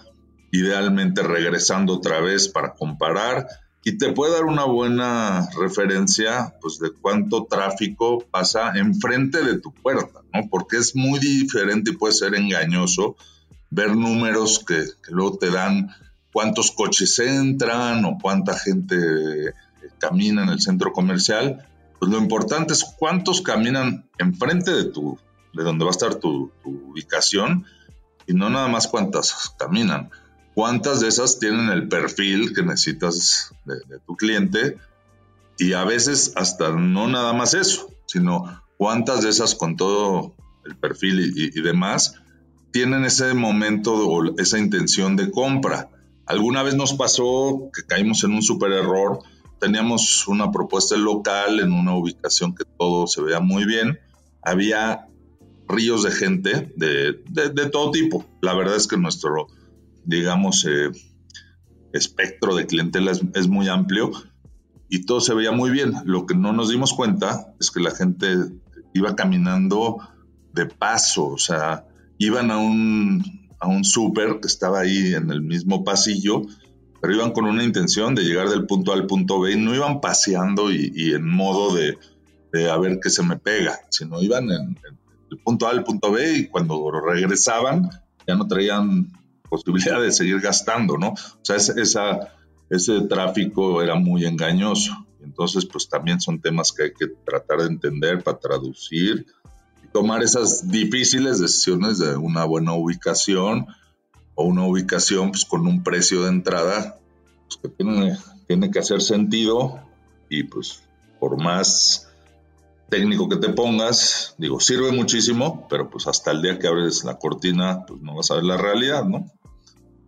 idealmente regresando otra vez para comparar y te puede dar una buena referencia pues de cuánto tráfico pasa enfrente de tu puerta, ¿no? Porque es muy diferente y puede ser engañoso ver números que, luego te dan cuántos coches entran o cuánta gente camina en el centro comercial. Pues lo importante es cuántos caminan enfrente de tu, de donde va a estar tu, tu ubicación y no nada más cuántas caminan cuántas de esas tienen el perfil que necesitas de, tu cliente y a veces hasta no nada más eso, sino cuántas de esas con todo el perfil y, demás tienen ese momento o esa intención de compra. Alguna vez nos pasó que caímos en un super error, teníamos una propuesta local en una ubicación que todo se veía muy bien, había ríos de gente de, de todo tipo. La verdad es que nuestro digamos, eh, espectro de clientela es, muy amplio y todo se veía muy bien. Lo que no nos dimos cuenta es que la gente iba caminando de paso, o sea, iban a un, a un súper que estaba ahí en el mismo pasillo, pero iban con una intención de llegar del punto A al punto B y no iban paseando y, en modo de, a ver qué se me pega, sino iban en, en el punto A al punto B y cuando regresaban ya no traían posibilidad de seguir gastando, ¿no? O sea, ese tráfico era muy engañoso. Entonces, pues también son temas que hay que tratar de entender para traducir y tomar esas difíciles decisiones de una buena ubicación o una ubicación pues, con un precio de entrada pues, que tiene, tiene que hacer sentido y pues por más técnico que te pongas, digo, sirve muchísimo, pero pues hasta el día que abres la cortina, pues no vas a ver la realidad, ¿no?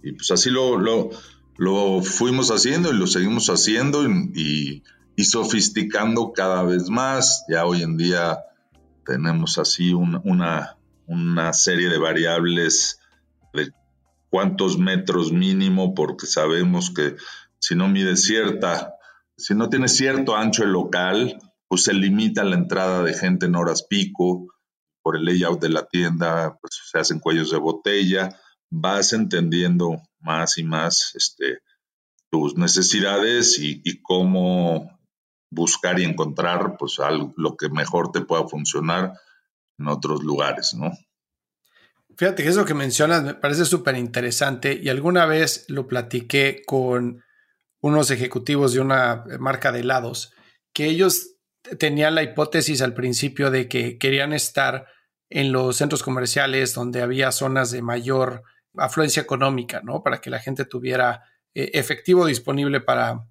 Y pues así lo, lo, fuimos haciendo y lo seguimos haciendo y, sofisticando cada vez más. Ya hoy en día tenemos así una, una serie de variables de cuántos metros mínimo, porque sabemos que si no mide cierta, si no tienes cierto ancho el local, pues se limita la entrada de gente en horas pico, por el layout de la tienda, pues se hacen cuellos de botella, vas entendiendo más y más este, tus necesidades y, cómo buscar y encontrar pues algo, lo que mejor te pueda funcionar en otros lugares, ¿no? Fíjate que eso que mencionas me parece súper interesante y alguna vez lo platiqué con unos ejecutivos de una marca de helados, que ellos tenían la hipótesis al principio de que querían estar en los centros comerciales donde había zonas de mayor afluencia económica, ¿no? Para que la gente tuviera eh, efectivo disponible para,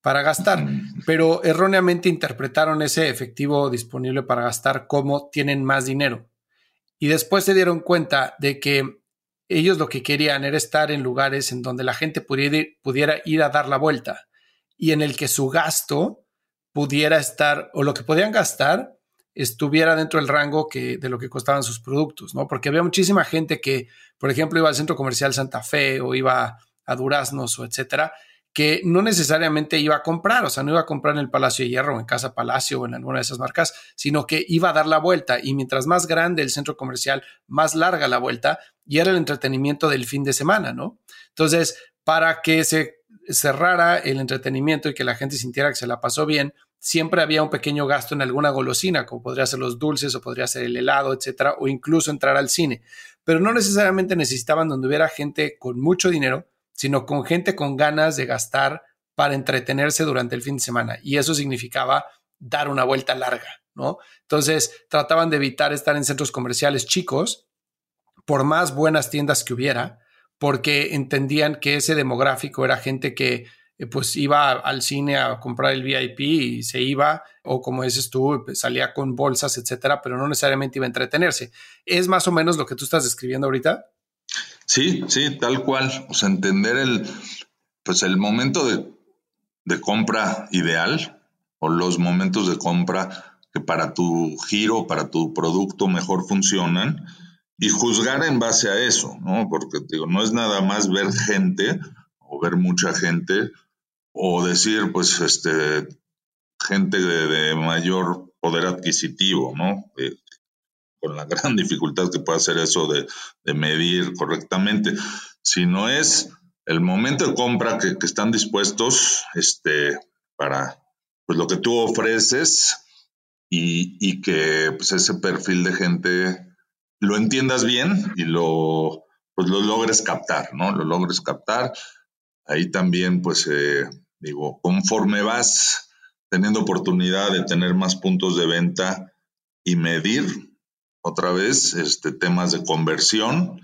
para gastar. Pero erróneamente interpretaron ese efectivo disponible para gastar como tienen más dinero. Y después se dieron cuenta de que ellos lo que querían era estar en lugares en donde la gente pudiera ir, pudiera ir a dar la vuelta y en el que su gasto pudiera estar o lo que podían gastar estuviera dentro del rango que, de lo que costaban sus productos, ¿no? Porque había muchísima gente que, por ejemplo, iba al centro comercial Santa Fe o iba a Duraznos o etcétera, que no necesariamente iba a comprar, o sea, no iba a comprar en el Palacio de Hierro o en Casa Palacio o en alguna de esas marcas, sino que iba a dar la vuelta y mientras más grande el centro comercial, más larga la vuelta y era el entretenimiento del fin de semana, ¿no? Entonces, para que se cerrara el entretenimiento y que la gente sintiera que se la pasó bien, siempre había un pequeño gasto en alguna golosina, como podría ser los dulces o podría ser el helado, etcétera, o incluso entrar al cine. Pero no necesariamente necesitaban donde hubiera gente con mucho dinero, sino con gente con ganas de gastar para entretenerse durante el fin de semana. Y eso significaba dar una vuelta larga, ¿no? Entonces trataban de evitar estar en centros comerciales chicos, por más buenas tiendas que hubiera, porque entendían que ese demográfico era gente que pues iba al cine a comprar el VIP y se iba, o como dices tú, pues, salía con bolsas, etcétera, pero no necesariamente iba a entretenerse. ¿Es más o menos lo que tú estás describiendo ahorita? Sí, sí, tal cual. O sea, entender el, pues el momento de, de compra ideal o los momentos de compra que para tu giro, para tu producto mejor funcionan y juzgar en base a eso, ¿no? Porque digo, no es nada más ver gente o ver mucha gente o decir, pues, este, gente de, mayor poder adquisitivo, ¿no? Eh, con la gran dificultad que puede hacer eso de, medir correctamente. Si no es el momento de compra que, están dispuestos este, para pues, lo que tú ofreces y, que pues, ese perfil de gente lo entiendas bien y lo, pues, lo logres captar, ¿no? Lo logres captar. Ahí también, pues, eh, digo, conforme vas teniendo oportunidad de tener más puntos de venta y medir otra vez este, temas de conversión,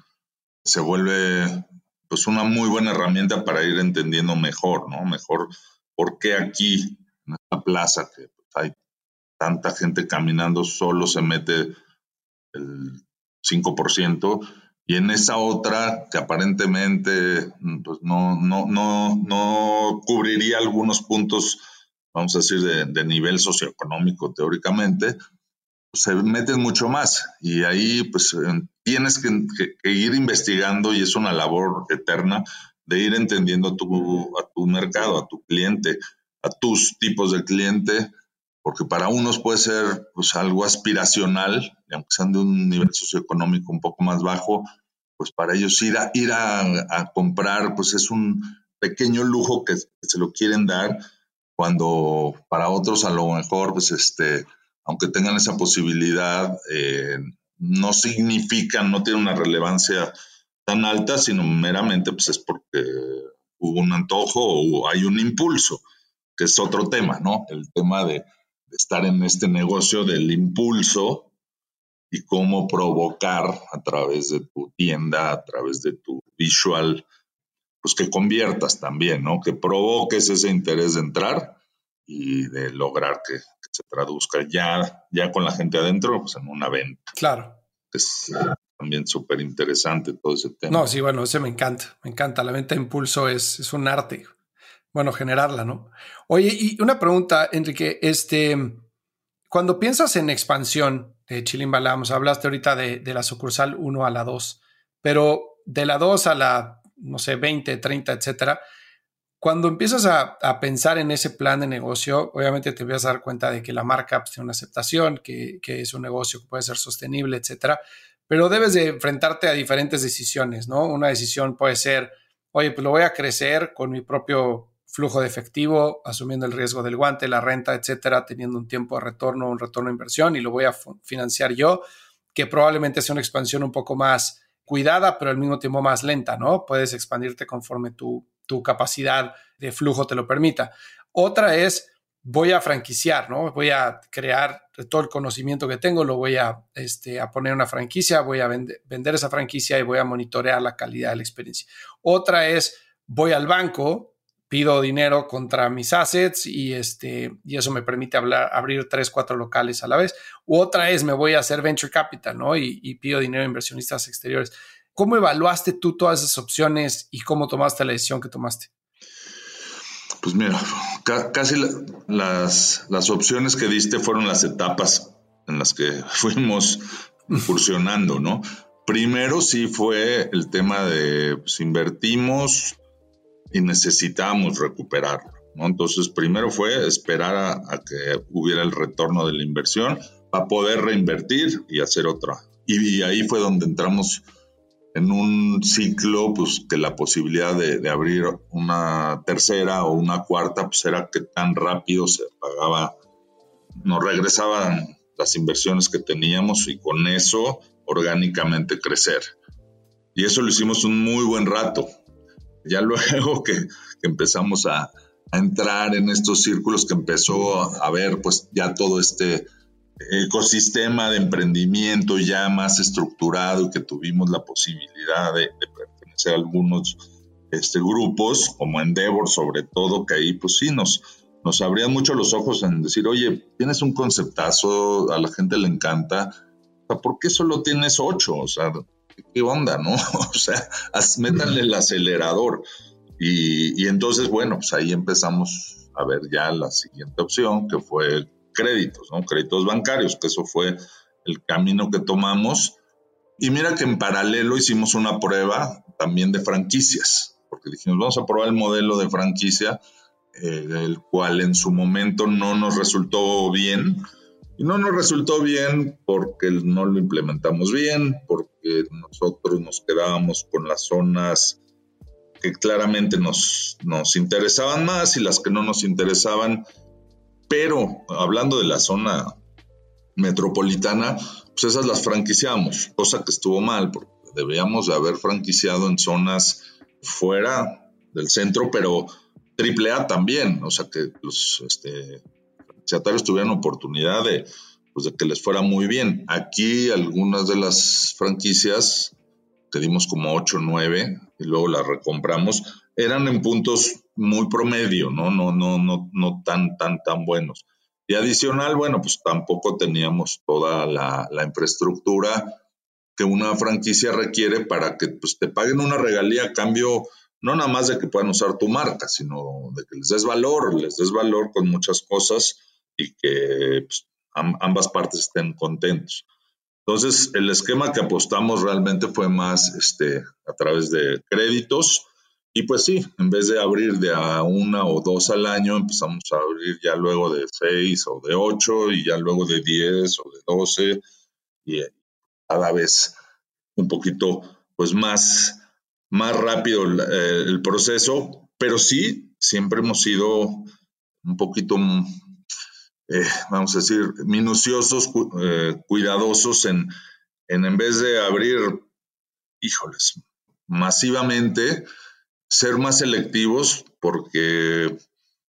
se vuelve pues una muy buena herramienta para ir entendiendo mejor, ¿no? Mejor por qué aquí, en esta plaza, que pues, hay tanta gente caminando, solo se mete el 5%, y en esa otra que aparentemente pues, no, no, no, no cubriría algunos puntos, vamos a decir, de, de nivel socioeconómico teóricamente, se meten mucho más. Y ahí pues tienes que, ir investigando y es una labor eterna de ir entendiendo tu, a tu mercado, a tu cliente, a tus tipos de cliente, porque para unos puede ser pues algo aspiracional, aunque sean de un nivel socioeconómico un poco más bajo, pues para ellos ir a, ir a, comprar pues es un pequeño lujo que, se lo quieren dar, cuando para otros a lo mejor pues este aunque tengan esa posibilidad, eh, no significan, no tiene una relevancia tan alta, sino meramente pues es porque hubo un antojo o hay un impulso, que es otro tema, ¿no? El tema de, estar en este negocio del impulso y cómo provocar a través de tu tienda, a través de tu visual, pues que conviertas también, ¿no? Que provoques ese interés de entrar y de lograr que, se traduzca ya, ya con la gente adentro, pues en una venta. Claro. Es también súper interesante todo ese tema. No, sí, bueno, ese me encanta, me encanta. La venta de impulso es, es un arte. Bueno, generarla, ¿no? Oye, y una pregunta, Enrique, este, cuando piensas en expansión de Chilimbalamos, hablaste ahorita de, de la sucursal 1 a la 2, pero de la 2 a la, no sé, 20, 30, etcétera, cuando empiezas a, pensar en ese plan de negocio, obviamente te vas a dar cuenta de que la marca pues, tiene una aceptación, que, es un negocio que puede ser sostenible, etcétera. Pero debes de enfrentarte a diferentes decisiones, ¿no? Una decisión puede ser, oye, pues lo voy a crecer con mi propio flujo de efectivo, asumiendo el riesgo del guante, la renta, etcétera, teniendo un tiempo de retorno, un retorno de inversión y lo voy a financiar yo, que probablemente sea una expansión un poco más cuidada, pero al mismo tiempo más lenta, ¿no? Puedes expandirte conforme tu, tu capacidad de flujo te lo permita. Otra es, voy a franquiciar, ¿no? Voy a crear todo el conocimiento que tengo, lo voy a, este, a poner una franquicia, voy a vender esa franquicia y voy a monitorear la calidad de la experiencia. Otra es, voy al banco, pido dinero contra mis assets y, este, y eso me permite hablar, abrir tres, cuatro locales a la vez. otra es, me voy a hacer venture capital, ¿no? Y, y pido dinero a inversionistas exteriores. ¿Cómo evaluaste tú todas esas opciones y cómo tomaste la decisión que tomaste? Pues mira, casi las, las opciones que diste fueron las etapas en las que fuimos incursionando, ¿no? Primero sí fue el tema de, pues invertimos y necesitamos recuperarlo, ¿no? Entonces, primero fue esperar a, a, que hubiera el retorno de la inversión para poder reinvertir y hacer otra. Y, ahí fue donde entramos en un ciclo, pues que la posibilidad de, abrir una tercera o una cuarta, pues era que tan rápido se pagaba, nos regresaban las inversiones que teníamos y con eso orgánicamente crecer. Y eso lo hicimos un muy buen rato. Ya luego que, empezamos a, entrar en estos círculos, que empezó a ver pues ya todo este ecosistema de emprendimiento ya más estructurado que tuvimos la posibilidad de, pertenecer a algunos este, grupos, como Endeavor sobre todo, que ahí pues sí nos, nos abrían mucho los ojos en decir, oye, tienes un conceptazo, a la gente le encanta, ¿por qué solo tienes ocho? O sea, ¿qué onda, no? o sea, métanle el acelerador. Y, y entonces, bueno, pues ahí empezamos a ver ya la siguiente opción, que fue créditos, ¿no? Créditos bancarios, que eso fue el camino que tomamos. Y mira que en paralelo hicimos una prueba también de franquicias, porque dijimos, vamos a probar el modelo de franquicia, eh, el cual en su momento no nos resultó bien. Y no nos resultó bien porque no lo implementamos bien, porque nosotros nos quedábamos con las zonas que claramente nos, nos interesaban más y las que no nos interesaban. Pero hablando de la zona metropolitana, pues esas las franquiciamos, cosa que estuvo mal, porque debíamos de haber franquiciado en zonas fuera del centro, pero triple A también, o sea que los este, franquiciatarios tuvieran oportunidad de, pues de que les fuera muy bien. Aquí algunas de las franquicias, que dimos como 8 o 9 y luego las recompramos, eran en puntos muy promedio, ¿no? No, no, no, no tan, tan, tan buenos. Y adicional, bueno, pues tampoco teníamos toda la, infraestructura que una franquicia requiere para que pues, te paguen una regalía a cambio, no nada más de que puedan usar tu marca, sino de que les des valor, les des valor con muchas cosas y que pues, ambas partes estén contentos. Entonces, el esquema que apostamos realmente fue más este, a través de créditos y pues sí, en vez de abrir de a una o dos al año, empezamos a abrir ya luego de seis o de ocho y ya luego de diez o de doce y cada vez un poquito pues más, más rápido el, proceso, pero sí, siempre hemos sido un poquito, eh, vamos a decir, minuciosos, eh, cuidadosos en, en en vez de abrir, híjoles, masivamente, ser más selectivos porque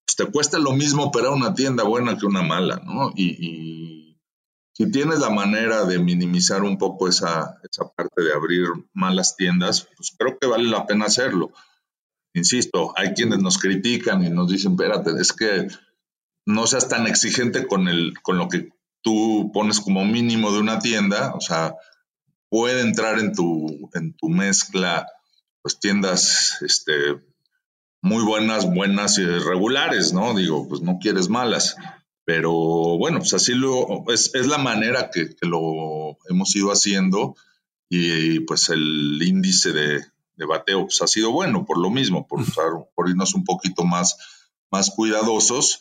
pues, te cuesta lo mismo operar una tienda buena que una mala, ¿no? Y, si tienes la manera de minimizar un poco esa, esa parte de abrir malas tiendas, pues creo que vale la pena hacerlo. Insisto, hay quienes nos critican y nos dicen, espérate, es que no seas tan exigente con, el, con lo que tú pones como mínimo de una tienda, o sea, puede entrar en tu, en tu mezcla pues tiendas este, muy buenas, buenas y regulares, ¿no? Digo, pues no quieres malas. Pero bueno, pues así lo, es, es la manera que, lo hemos ido haciendo y pues el índice de, bateo pues, ha sido bueno por lo mismo, por, por irnos un poquito más, más cuidadosos.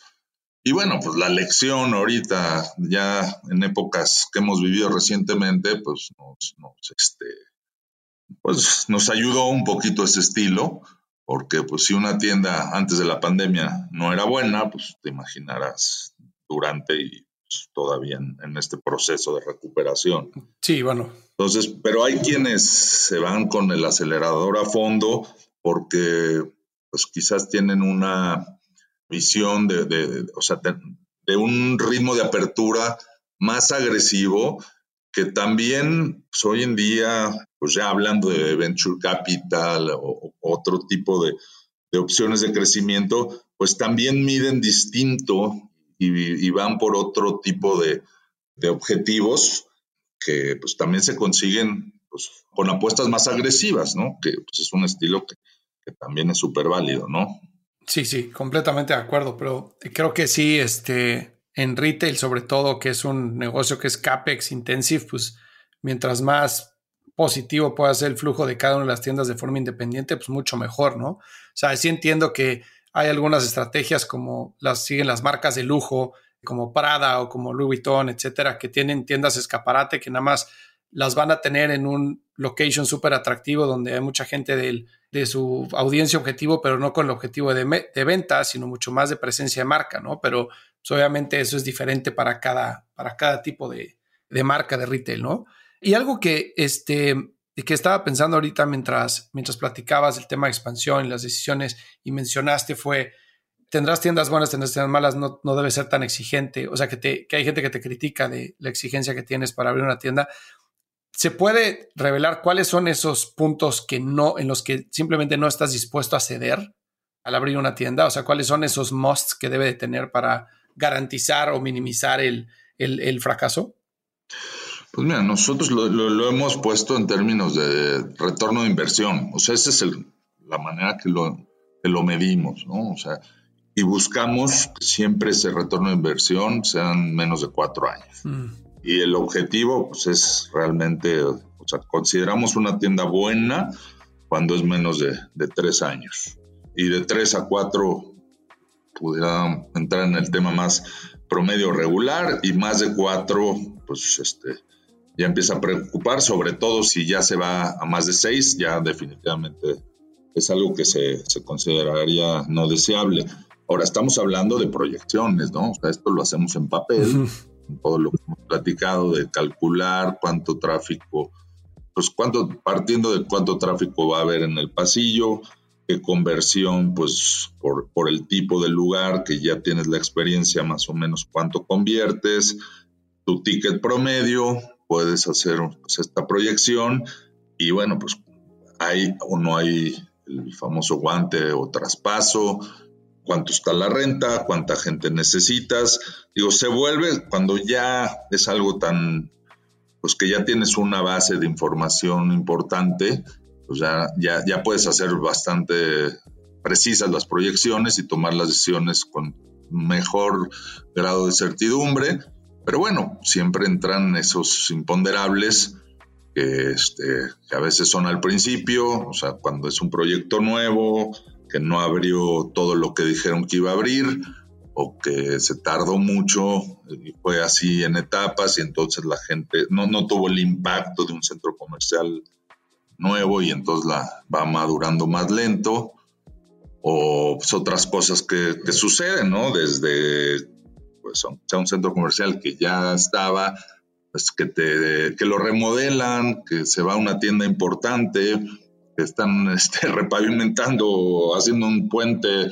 Y bueno, pues la lección ahorita, ya en épocas que hemos vivido recientemente, pues nos, este, pues nos ayudó un poquito ese estilo, porque pues si una tienda antes de la pandemia no era buena, pues te imaginarás durante y pues, todavía en, este proceso de recuperación. Sí, bueno. Entonces, pero hay quienes se van con el acelerador a fondo porque pues quizás tienen una visión de, o sea, de, un ritmo de apertura más agresivo que también pues, hoy en día, pues ya hablando de venture capital o, otro tipo de, opciones de crecimiento, pues también miden distinto y, van por otro tipo de, objetivos que pues también se consiguen pues, con apuestas más agresivas, ¿no? Que pues, es un estilo que, que también es súper válido, ¿no? Sí, sí, completamente de acuerdo, pero creo que sí, este, en retail sobre todo, que es un negocio que es CAPEX intensive, pues mientras más positivo pueda ser el flujo de cada una de las tiendas de forma independiente, pues mucho mejor, ¿no? O sea, sí entiendo que hay algunas estrategias como las siguen las marcas de lujo, como Prada o como Louis Vuitton, etcétera, que tienen tiendas escaparate que nada más las van a tener en un location súper atractivo donde hay mucha gente del de su audiencia objetivo, pero no con el objetivo de, de venta, sino mucho más de presencia de marca, ¿no? Pero pues, obviamente eso es diferente para cada, para cada tipo de, de, marca de retail, ¿no? Y algo que, este, que estaba pensando ahorita mientras, mientras platicabas del tema de expansión y las decisiones y mencionaste fue, tendrás tiendas buenas, tendrás tiendas malas, no, no debe ser tan exigente, o sea, que, te, que hay gente que te critica de la exigencia que tienes para abrir una tienda. ¿Se puede revelar cuáles son esos puntos que no, en los que simplemente no estás dispuesto a ceder al abrir una tienda? O sea, ¿cuáles son esos musts que debe de tener para garantizar o minimizar el, fracaso? Pues mira, nosotros lo, hemos puesto en términos de retorno de inversión. O sea, esa es la manera que lo, lo medimos, ¿no? O sea, y buscamos que siempre ese retorno de inversión sean menos de cuatro años. Mm. Y el objetivo pues, es realmente, o sea, consideramos una tienda buena cuando es menos de, tres años. Y de tres a cuatro pudiera entrar en el tema más promedio regular y más de cuatro, pues este, ya empieza a preocupar, sobre todo si ya se va a más de seis, ya definitivamente es algo que se, se consideraría no deseable. Ahora estamos hablando de proyecciones, ¿no? O sea, esto lo hacemos en papel todo lo que hemos platicado de calcular cuánto tráfico, pues cuánto, partiendo de cuánto tráfico va a haber en el pasillo, qué conversión, pues por, por el tipo de lugar que ya tienes la experiencia, más o menos cuánto conviertes, tu ticket promedio, puedes hacer pues, esta proyección y bueno, pues hay o no hay el famoso guante o traspaso, cuánto está la renta, cuánta gente necesitas. Digo, se vuelve cuando ya es algo tan, pues que ya tienes una base de información importante, pues ya, ya, ya puedes hacer bastante precisas las proyecciones y tomar las decisiones con mejor grado de certidumbre. Pero bueno, siempre entran esos imponderables que, este, que a veces son al principio, o sea, cuando es un proyecto nuevo, que no abrió todo lo que dijeron que iba a abrir o que se tardó mucho y fue así en etapas y entonces la gente no, no tuvo el impacto de un centro comercial nuevo y entonces la va madurando más lento o pues, otras cosas que, suceden, ¿no? Desde pues sea un centro comercial que ya estaba, pues que te que lo remodelan, que se va a una tienda importante, están este, repavimentando, haciendo un puente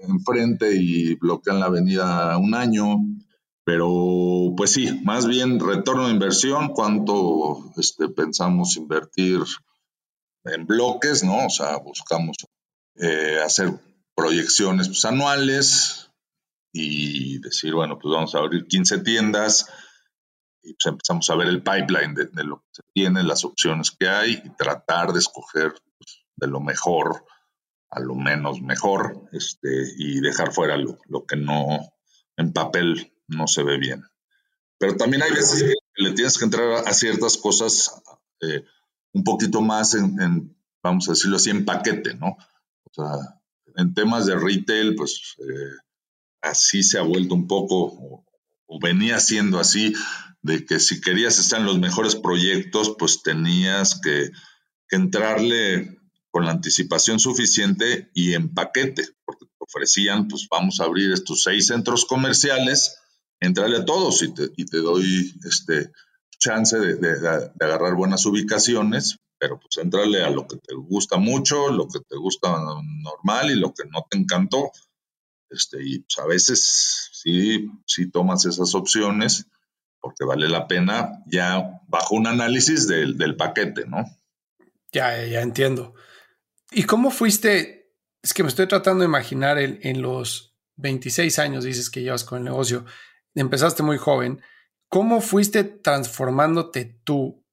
enfrente y bloquean la avenida un año. Pero pues sí, más bien retorno de inversión, cuánto este, pensamos invertir en bloques, ¿no? O sea, buscamos eh, hacer proyecciones pues, anuales y decir, bueno, pues vamos a abrir 15 tiendas, y pues empezamos a ver el pipeline de, lo que se tiene, las opciones que hay y tratar de escoger pues, de lo mejor a lo menos mejor este, y dejar fuera lo, que no en papel no se ve bien. Pero también hay veces que le tienes que entrar a ciertas cosas eh, un poquito más en, vamos a decirlo así, en paquete, ¿no? O sea, en temas de retail, pues eh, así se ha vuelto un poco, o, venía siendo así, de que si querías estar en los mejores proyectos, pues tenías que, entrarle con la anticipación suficiente y en paquete, porque te ofrecían, pues vamos a abrir estos seis centros comerciales, entrale a todos y te, y te doy este chance de, de, agarrar buenas ubicaciones, pero pues entrale a lo que te gusta mucho, lo que te gusta normal y lo que no te encantó. Este, y pues, a veces sí, sí tomas esas opciones porque vale la pena ya bajo un análisis del, del paquete, ¿no? Ya, ya entiendo. ¿Y cómo fuiste? Es que me estoy tratando de imaginar en, en los 26 años, dices que llevas con el negocio, empezaste muy joven. ¿Cómo fuiste transformándote tú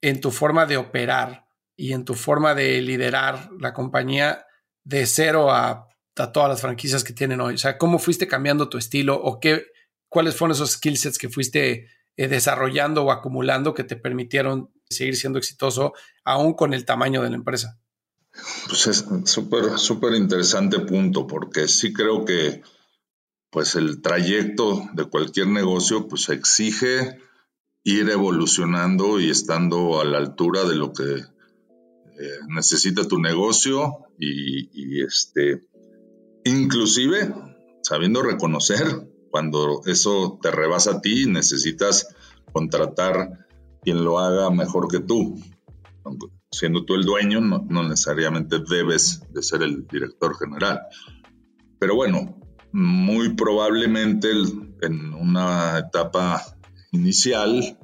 en tu forma de operar y en tu forma de liderar la compañía de cero a, todas las franquicias que tienen hoy? O sea, ¿cómo fuiste cambiando tu estilo o qué, cuáles fueron esos skill sets que fuiste eh, desarrollando o acumulando que te permitieron seguir siendo exitoso aún con el tamaño de la empresa? Pues es súper, súper interesante punto, porque sí creo que pues el trayecto de cualquier negocio pues exige ir evolucionando y estando a la altura de lo que eh, necesita tu negocio y, este inclusive sabiendo reconocer cuando eso te rebasa a ti necesitas contratar quien lo haga mejor que tú. Siendo tú el dueño no, necesariamente debes de ser el director general. Pero bueno muy probablemente en una etapa inicial,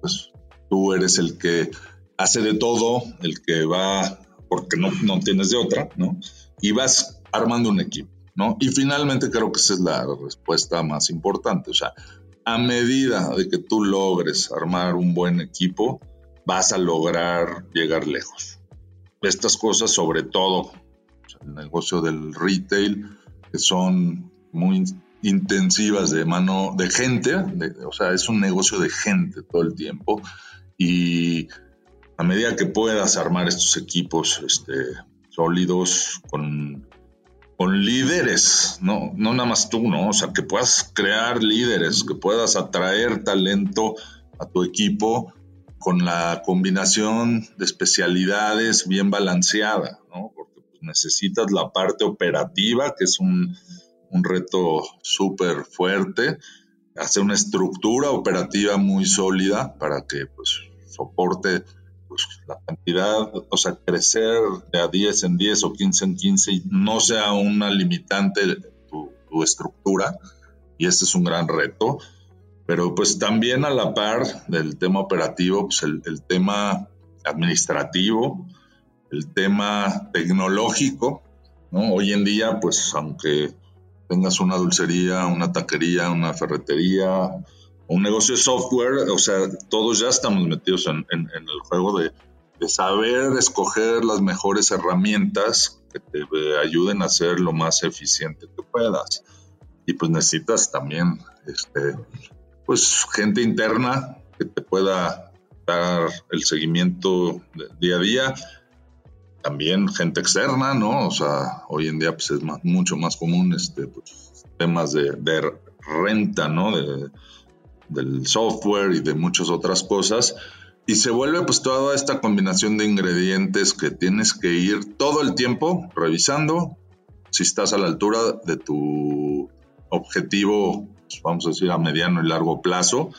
pues tú eres el que hace de todo, el que va, porque no, no tienes de otra, ¿no? Y vas armando un equipo, ¿no? Y finalmente creo que esa es la respuesta más importante, o sea, a medida de que tú logres armar un buen equipo, vas a lograr llegar lejos. Estas cosas, sobre todo, el negocio del retail, que son muy intensivas de mano de gente, o sea, es un negocio de gente todo el tiempo y a medida que puedas armar estos equipos este, sólidos con, con líderes, no, no nada más tú, ¿no? O sea, que puedas crear líderes, que puedas atraer talento a tu equipo con la combinación de especialidades bien balanceada, ¿no? necesitas la parte operativa, que es un, reto súper fuerte, hacer una estructura operativa muy sólida para que pues, soporte pues, la cantidad, o sea, crecer de a 10 en 10 o 15 en 15 y no sea una limitante tu, tu estructura, y este es un gran reto. Pero pues también a la par del tema operativo, pues el, el tema administrativo, el tema tecnológico, ¿no? Hoy en día, pues aunque tengas una dulcería, una taquería, una ferretería, un negocio de software, o sea, todos ya estamos metidos en, el juego de, saber escoger las mejores herramientas que te ayuden a ser lo más eficiente que puedas. Y pues necesitas también, este, pues, gente interna que te pueda dar el seguimiento día a día también gente externa, ¿no? O sea, hoy en día pues es mucho más común este, pues, temas de, renta, ¿no? Del software y de muchas otras cosas. Y se vuelve pues toda esta combinación de ingredientes que tienes que ir todo el tiempo revisando si estás a la altura de tu objetivo, pues, vamos a decir, a mediano y largo plazo.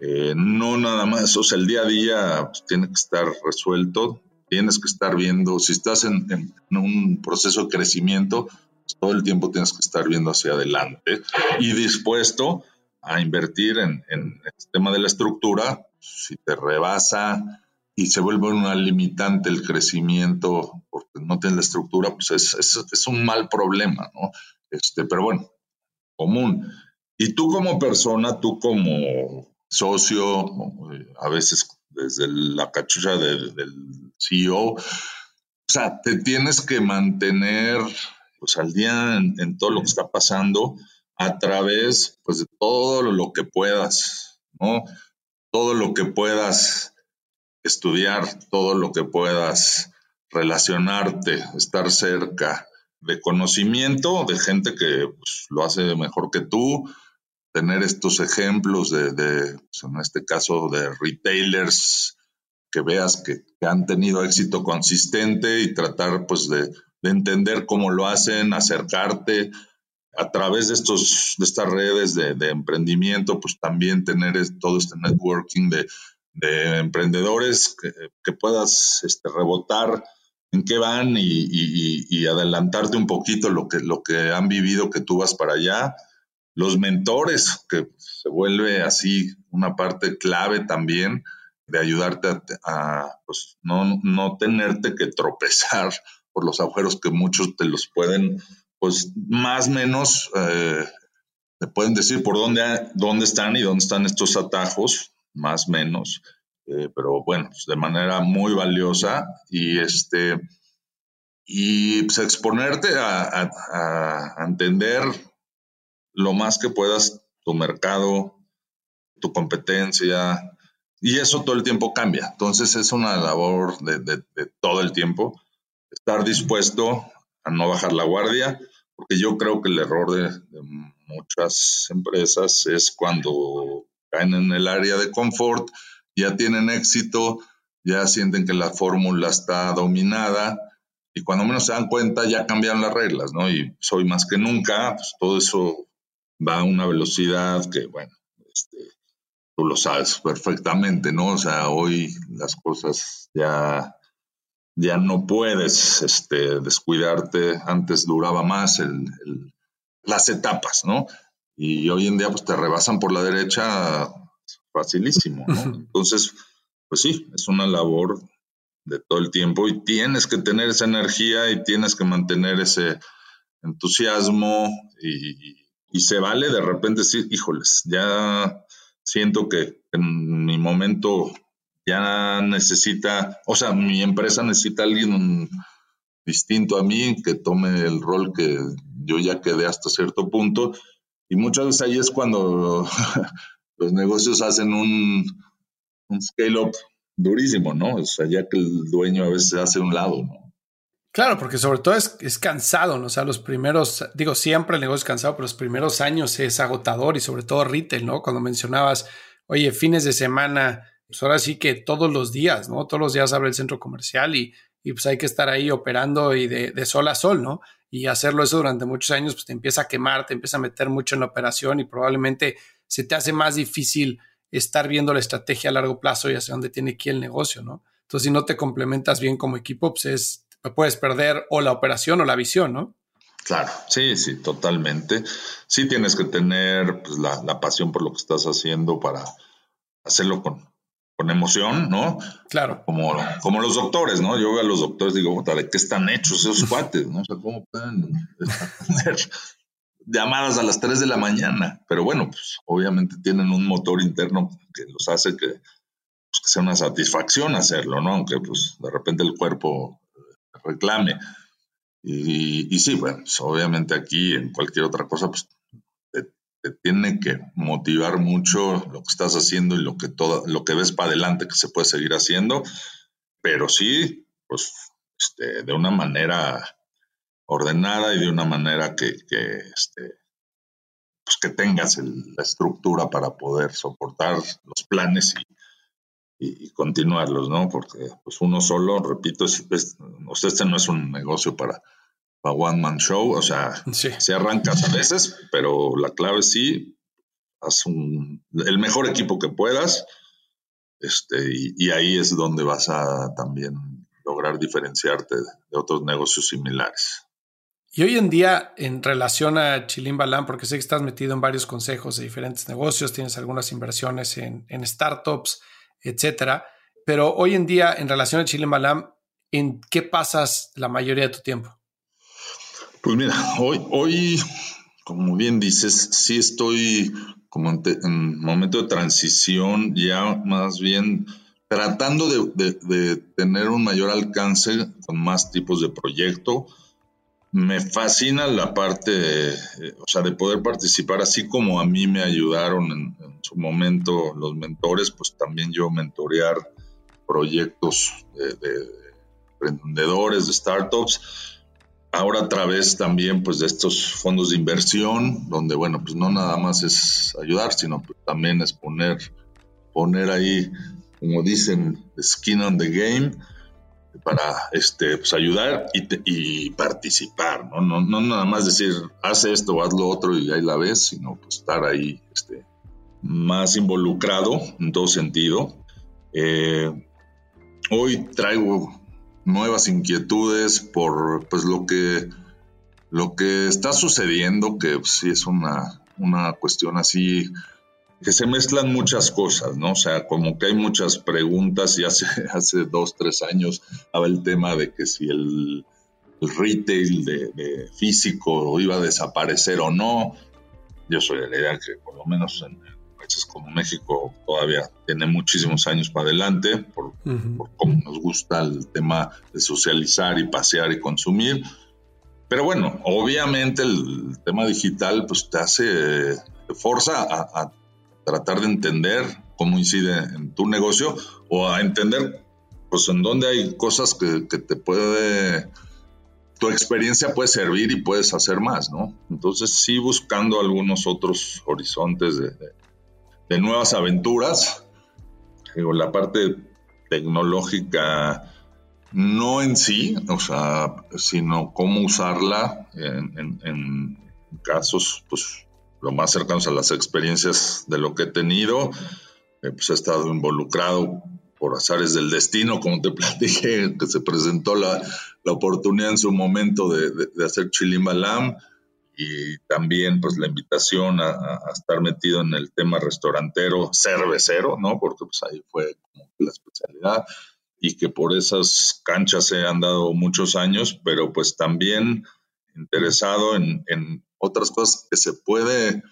Eh, no nada más, o sea, el día a día pues, tiene que estar resuelto tienes que estar viendo, si estás en, un proceso de crecimiento, pues, todo el tiempo tienes que estar viendo hacia adelante y dispuesto a invertir en, el tema de la estructura. Si te rebasa y se vuelve una limitante el crecimiento porque no tienes la estructura, pues es, es, un mal problema, ¿no? Este, pero bueno, común. Y tú como persona, tú como socio, a veces desde la cachucha del, CEO. O sea, te tienes que mantener pues, al día en, todo lo que está pasando a través pues, de todo lo que puedas, ¿no? Todo lo que puedas estudiar todo lo que puedas, relacionarte, estar cerca de conocimiento de gente que pues, lo hace mejor que tú, tener estos ejemplos de, pues, en este caso, de retailers que veas que, han tenido éxito consistente y tratar pues de, entender cómo lo hacen, acercarte a través de estos de estas redes de, emprendimiento, pues también tener todo este networking de, emprendedores que, puedas este, rebotar en qué van y, adelantarte un poquito lo que, lo que han vivido que tú vas para allá. Los mentores, que se vuelve así una parte clave también de ayudarte a, pues, no, no tenerte que tropezar por los agujeros que muchos te los pueden, pues más o menos, eh, te pueden decir por dónde, dónde están y dónde están estos atajos, más o menos. Eh, pero bueno, pues, de manera muy valiosa y este y pues, exponerte a, entender lo más que puedas tu mercado, tu competencia, y eso todo el tiempo cambia. Entonces es una labor de, de, todo el tiempo, estar dispuesto a no bajar la guardia, porque yo creo que el error de, muchas empresas es cuando caen en el área de confort ya tienen éxito, ya sienten que la fórmula está dominada y cuando menos se dan cuenta ya cambian las reglas, ¿no? Y soy más que nunca, pues todo eso va a una velocidad que, bueno, este, tú lo sabes perfectamente, ¿no? O sea, hoy las cosas ya, ya no puedes este, descuidarte, antes duraba más el, las etapas, ¿no? Y hoy en día pues te rebasan por la derecha facilísimo, ¿no? Entonces, pues sí, es una labor de todo el tiempo y tienes que tener esa energía y tienes que mantener ese entusiasmo y, se vale de repente decir, híjoles, ya siento que en mi momento ya necesita, o sea, mi empresa necesita alguien distinto a mí que tome el rol que yo ya quedé hasta cierto punto. Y muchas veces ahí es cuando los negocios hacen un, scale-up durísimo, ¿no? O sea, ya que el dueño a veces hace un lado, ¿no? Claro, porque sobre todo es, es, cansado, ¿no? O sea, los primeros, digo, siempre el negocio es cansado, pero los primeros años es agotador y sobre todo retail, ¿no? Cuando mencionabas, oye, fines de semana, pues ahora sí que todos los días, ¿no? Todos los días abre el centro comercial y, y pues hay que estar ahí operando y de, de, sol a sol, ¿no? Y hacerlo eso durante muchos años, pues te empieza a quemar, te empieza a meter mucho en la operación y probablemente se te hace más difícil estar viendo la estrategia a largo plazo y hacia dónde tiene que ir el negocio, ¿no? Entonces, si no te complementas bien como equipo, pues es, puedes perder o la operación o la visión, ¿no? Claro, sí, sí, totalmente. Sí tienes que tener pues, la, pasión por lo que estás haciendo para hacerlo con, con emoción, ¿no? Claro. Como, como los doctores, ¿no? Yo veo a los doctores y digo, ¿de qué están hechos esos cuates? ¿no? O sea, ¿cómo pueden tener llamadas a las 3 de la mañana, pero bueno, pues obviamente tienen un motor interno que los hace que, pues, sea una satisfacción hacerlo, ¿no? Aunque pues de repente el cuerpo eh, reclame. Y, sí, bueno, pues, obviamente aquí en cualquier otra cosa, pues te, tiene que motivar mucho lo que estás haciendo y lo que, todo, lo que ves para adelante que se puede seguir haciendo, pero sí, pues este, de una manera ordenada y de una manera que, este, pues que tengas la estructura para poder soportar los planes y, continuarlos, ¿no? Porque pues uno solo, repito, este no es un negocio para, para one man show, o sea, se arrancas a veces, pero la clave sí, haz un, el mejor equipo que puedas, este, y, ahí es donde vas a también lograr diferenciarte de otros negocios similares. Y hoy en día, en relación a Chilín Balán, porque sé que estás metido en varios consejos de diferentes negocios, tienes algunas inversiones en, startups, etcétera. Pero hoy en día, en relación a Chilín Balán, ¿en qué pasas la mayoría de tu tiempo? Pues mira, hoy, hoy como bien dices, sí estoy como en, momento de transición, ya más bien tratando de, de tener un mayor alcance con más tipos de proyecto me fascina la parte, eh, o sea, de poder participar, así como a mí me ayudaron en, su momento los mentores, pues también yo mentorear proyectos de, de emprendedores, de startups. Ahora a través también pues de estos fondos de inversión, donde bueno, pues no nada más es ayudar, sino pues, también es poner, poner ahí, como dicen, skin on the game para este, pues, ayudar y, participar, ¿no? ¿no? ¿no? nada más decir, haz esto, haz lo otro y ahí la ves, sino pues estar ahí este, más involucrado en todo sentido. Eh, hoy traigo nuevas inquietudes por pues lo que lo que está sucediendo que pues, sí es una, una cuestión así que se mezclan muchas cosas, ¿no? O sea, como que hay muchas preguntas y hace, hace dos, tres años había el tema de que si el, retail de, físico iba a desaparecer o no. Yo soy de la idea que por lo menos en, países como México todavía tiene muchísimos años para adelante por, cómo nos gusta el tema de socializar y pasear y consumir. Pero bueno, obviamente el tema digital pues te hace, te forza a tratar de entender cómo incide en tu negocio o a entender pues en dónde hay cosas que, te puede tu experiencia puede servir y puedes hacer más, ¿no? Entonces sí buscando algunos otros horizontes de, nuevas aventuras. Digo, la parte tecnológica no en sí, o sea, sino cómo usarla en, en casos pues lo más cercanos a las experiencias de lo que he tenido. Eh, pues he estado involucrado por azares del destino, como te platiqué, que se presentó la, la oportunidad en su momento de, de, hacer Chilimbalam y también pues la invitación a, a, estar metido en el tema restaurantero cervecero, ¿no? Porque pues ahí fue como la especialidad y que por esas canchas se han dado muchos años, pero pues también interesado en, en otras cosas que se puede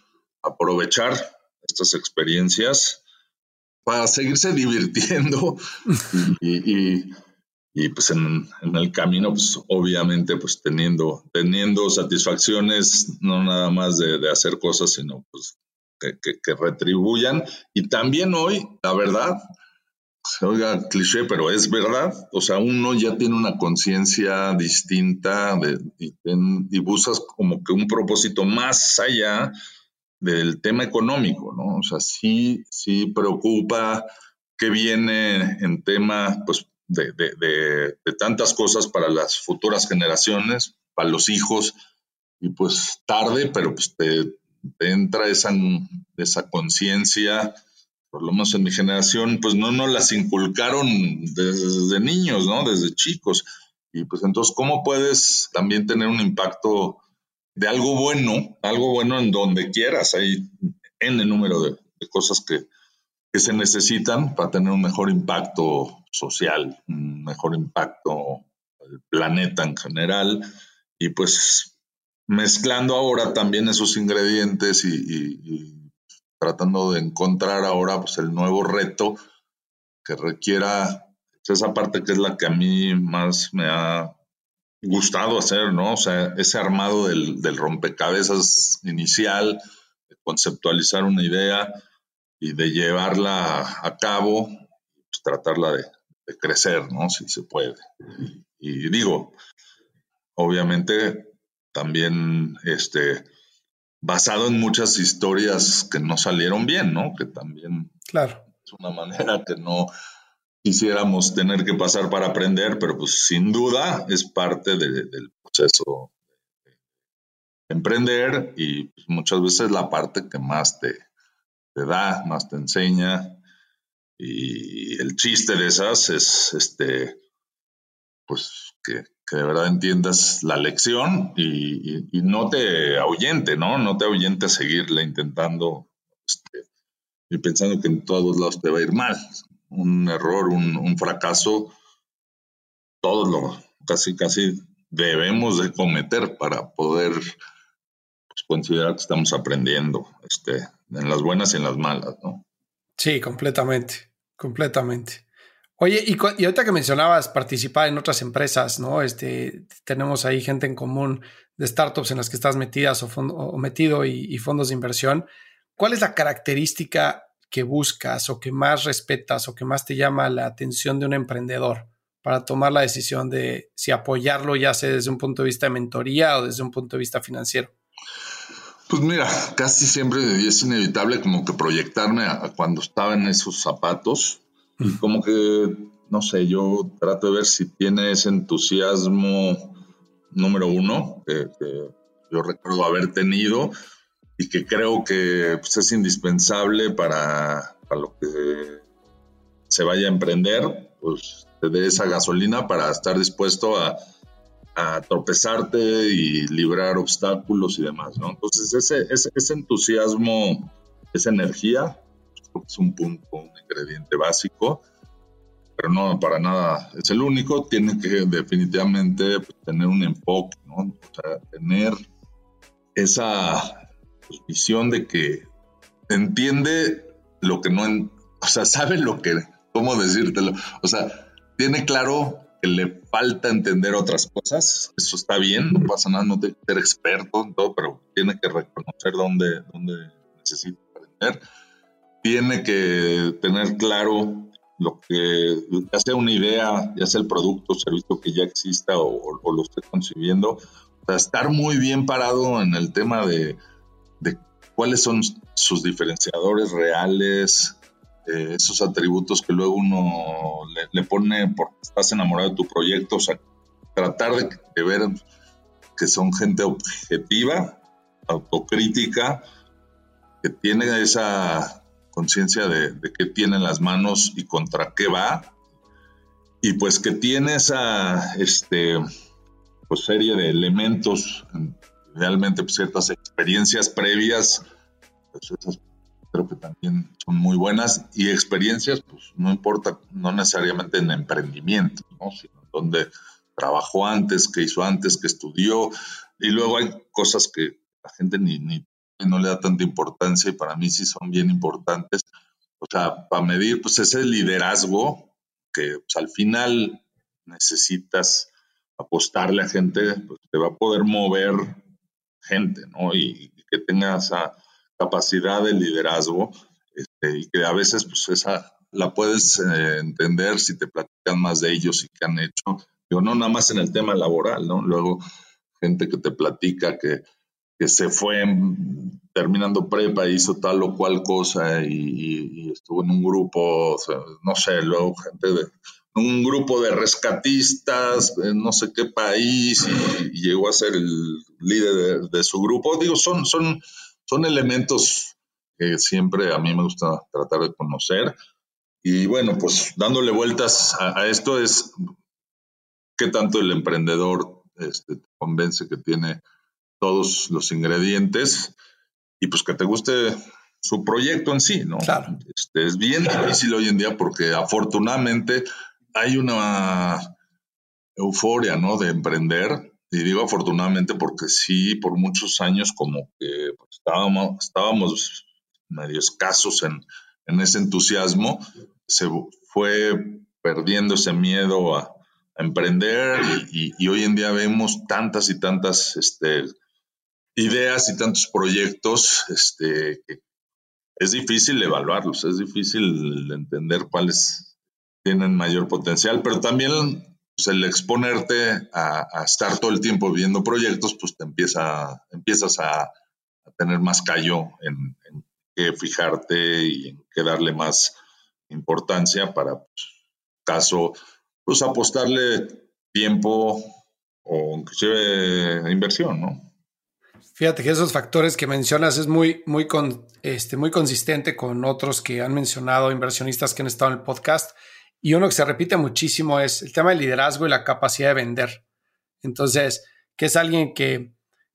aprovechar estas experiencias para seguirse divirtiendo y, y, pues en, el camino pues obviamente pues teniendo teniendo satisfacciones no nada más de, hacer cosas sino pues que, que, retribuyan y también hoy la verdad se oiga cliché, pero es verdad. O sea, uno ya tiene una conciencia distinta y, y, buscas como que un propósito más allá del tema económico, ¿no? O sea, sí, sí preocupa que viene en tema, pues, de, de, de, tantas cosas para las futuras generaciones, para los hijos, y pues tarde, pero pues te, entra esa, esa conciencia por lo menos en mi generación, pues no nos las inculcaron desde niños, ¿no? Desde chicos. Y pues entonces, ¿cómo puedes también tener un impacto de algo bueno, algo bueno en donde quieras? Hay N número de, cosas que, que se necesitan para tener un mejor impacto social, un mejor impacto al planeta en general. Y pues mezclando ahora también esos ingredientes y tratando de encontrar ahora pues, el nuevo reto que requiera pues, esa parte que es la que a mí más me ha gustado hacer, ¿no? O sea, ese armado del, rompecabezas inicial, de conceptualizar una idea y de llevarla a cabo, pues tratarla de, de crecer, ¿no? Si se puede. Y digo, obviamente también este, basado en muchas historias que no salieron bien, ¿no? Que también claro. es una manera que no quisiéramos tener que pasar para aprender, pero pues sin duda es parte del proceso de emprender y pues, muchas veces la parte que más te, te da, más te enseña. Y el chiste de esas es este, pues que, de verdad entiendas la lección y, no te ahuyente, ¿no? No te ahuyente a seguirle intentando este, y pensando que en todos lados te va a ir mal. Un error, un, fracaso, todos lo casi, casi debemos de cometer para poder pues, considerar que estamos aprendiendo este, en las buenas y en las malas, ¿no? Sí, completamente, completamente. Oye, y, ahorita que mencionabas participar en otras empresas, ¿no? Este, tenemos ahí gente en común de startups en las que estás metidas o, metido y, fondos de inversión. ¿Cuál es la característica que buscas o que más respetas o que más te llama la atención de un emprendedor para tomar la decisión de si apoyarlo, ya sea desde un punto de vista de mentoría o desde un punto de vista financiero? Pues mira, casi siempre es inevitable como que proyectarme a, cuando estaba en esos zapatos. Y como que, no sé, yo trato de ver si tiene ese entusiasmo número uno que, yo recuerdo haber tenido y que creo que pues, es indispensable para, para lo que se vaya a emprender, pues te dé esa gasolina para estar dispuesto a, a tropezarte y librar obstáculos y demás, ¿no? Entonces ese, ese, ese entusiasmo, esa energía, pues, es un punto, un ingrediente básico, pero no para nada es el único, tiene que definitivamente pues, tener un enfoque, ¿no? O sea, tener esa pues, visión de que entiende lo que no, o sea, sabe lo que, ¿cómo decírtelo? O sea, tiene claro que le falta entender otras cosas, eso está bien, no pasa nada, no tiene que ser experto en todo, pero tiene que reconocer dónde, dónde necesita aprender, tiene que tener claro lo que, ya sea una idea, ya sea el producto o servicio que ya exista o, lo esté concibiendo, o sea, estar muy bien parado en el tema de, de cuáles son sus diferenciadores reales, esos atributos que luego uno le, pone porque estás enamorado de tu proyecto, o sea, tratar de, ver que son gente objetiva, autocrítica, que tiene esa conciencia de, de qué tiene en las manos y contra qué va, y pues que tiene esa este, pues, serie de elementos, realmente pues, ciertas experiencias previas, pues, esas creo que también son muy buenas y experiencias, pues no importa, no necesariamente en emprendimiento, ¿no? sino donde trabajó antes, que hizo antes, que estudió, y luego hay cosas que la gente ni, ni no le da tanta importancia y para mí sí son bien importantes. O sea, para medir pues ese liderazgo que pues, al final necesitas apostarle a gente, pues te va a poder mover gente, ¿no? Y, y que tenga esa capacidad de liderazgo este, y que a veces pues esa la puedes eh, entender si te platican más de ellos y qué han hecho. Yo no nada más en el tema laboral, ¿no? Luego gente que te platica que, que se fue terminando prepa y hizo tal o cual cosa y, estuvo en un grupo, no sé, luego gente de un grupo de rescatistas en no sé qué país y, llegó a ser el líder de, de, su grupo. Digo, son, son son elementos que siempre a mí me gusta tratar de conocer. Y bueno, pues dándole vueltas a, esto es qué tanto el emprendedor este, te convence que tiene todos los ingredientes y pues que te guste su proyecto en sí, ¿no? Claro. Este, es bien difícil hoy en día porque afortunadamente hay una euforia, ¿no? De emprender y digo afortunadamente porque sí, por muchos años como que pues, estábamos, estábamos medio escasos en, ese entusiasmo, se fue perdiendo ese miedo a, emprender y, hoy en día vemos tantas y tantas este, ideas y tantos proyectos este, que es difícil evaluarlos, es difícil entender cuáles tienen mayor potencial, pero también pues, el exponerte a, estar todo el tiempo viendo proyectos, pues te empieza, empiezas a, tener más callo en, qué fijarte y en qué darle más importancia para, pues, caso, pues apostarle tiempo o inclusive inversión, ¿no? Fíjate que esos factores que mencionas es muy, muy, con, este, muy consistente con otros que han mencionado inversionistas que han estado en el podcast y uno que se repite muchísimo es el tema del liderazgo y la capacidad de vender. Entonces, que es alguien que,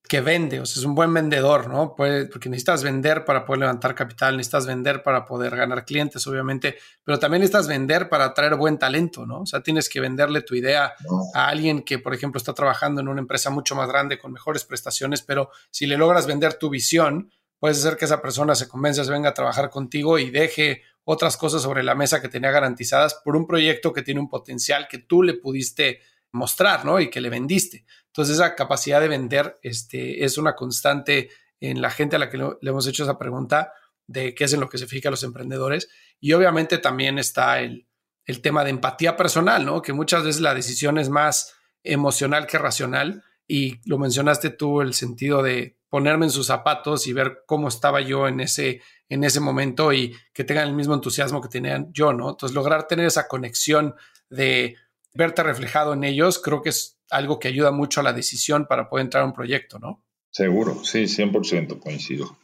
que vende, o sea, es un buen vendedor, ¿no? porque necesitas vender para poder levantar capital, necesitas vender para poder ganar clientes, obviamente, pero también necesitas vender para atraer buen talento, ¿no? O sea, tienes que venderle tu idea a alguien que, por ejemplo, está trabajando en una empresa mucho más grande con mejores prestaciones, pero si le logras vender tu visión, puedes hacer que esa persona se convenza, se venga a trabajar contigo y deje otras cosas sobre la mesa que tenía garantizadas por un proyecto que tiene un potencial que tú le pudiste mostrar, ¿no? Y que le vendiste. Entonces, esa capacidad de vender este, es una constante en la gente a la que le hemos hecho esa pregunta. de qué es en lo que se fijan los emprendedores. Y obviamente también está el, el tema de empatía personal, ¿no? Que muchas veces la decisión es más emocional que racional. Y lo mencionaste tú, el sentido de ponerme en sus zapatos y ver cómo estaba yo en ese, en ese momento y que tengan el mismo entusiasmo que tenían yo, ¿no? Entonces, lograr tener esa conexión de verte reflejado en ellos, creo que es algo que ayuda mucho a la decisión para poder entrar a un proyecto, ¿no? Seguro, sí, 100% coincido.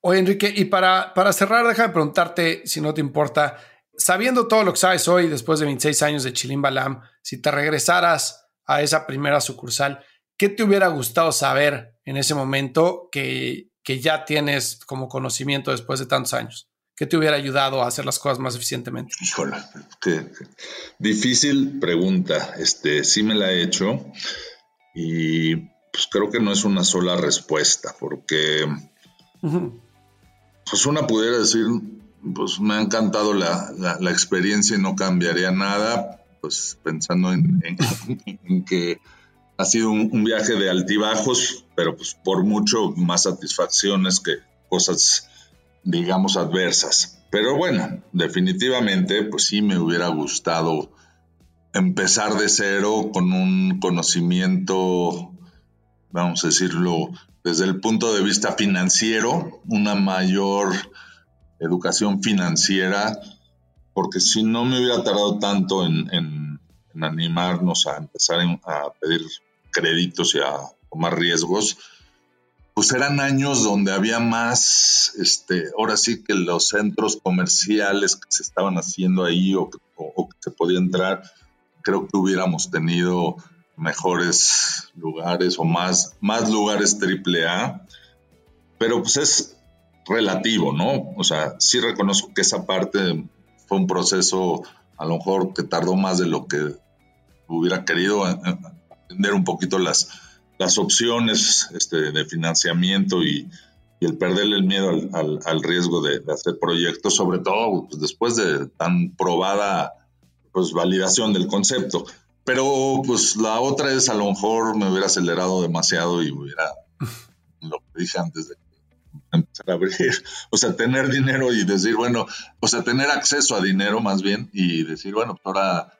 Oye, Enrique, y para, para cerrar, déjame preguntarte, si no te importa, sabiendo todo lo que sabes hoy, después de 26 años de Chilim Balam, si te regresaras a esa primera sucursal, ¿qué te hubiera gustado saber en ese momento que, que ya tienes como conocimiento después de tantos años? ¿Qué te hubiera ayudado a hacer las cosas más eficientemente? Híjole, qué, difícil pregunta. Este, sí me la he hecho y pues creo que no es una sola respuesta, porque pues una pudiera decir, pues me ha encantado la, la, experiencia y no cambiaría nada, pues pensando en, que ha sido un, viaje de altibajos, pero pues por mucho más satisfacciones que cosas digamos, adversas. Pero bueno, definitivamente, pues sí me hubiera gustado empezar de cero con un conocimiento, vamos a decirlo, desde el punto de vista financiero, una mayor educación financiera, porque si no me hubiera tardado tanto en, animarnos a empezar a pedir créditos y a tomar riesgos, pues eran años donde había más, este, ahora sí que los centros comerciales que se estaban haciendo ahí o, que se podía entrar, creo que hubiéramos tenido mejores lugares o más, más lugares triple A, pero pues es relativo, ¿no? O sea, sí reconozco que esa parte fue un proceso a lo mejor que tardó más de lo que hubiera querido entender un poquito las, las opciones este, de financiamiento y, el perderle el miedo al, riesgo de, hacer proyectos, sobre todo pues, después de tan probada pues, validación del concepto. Pero pues la otra es a lo mejor me hubiera acelerado demasiado y hubiera, lo que dije antes de empezar a abrir, o sea, tener dinero y decir, bueno, o sea, tener acceso a dinero más bien y decir, bueno, pues ahora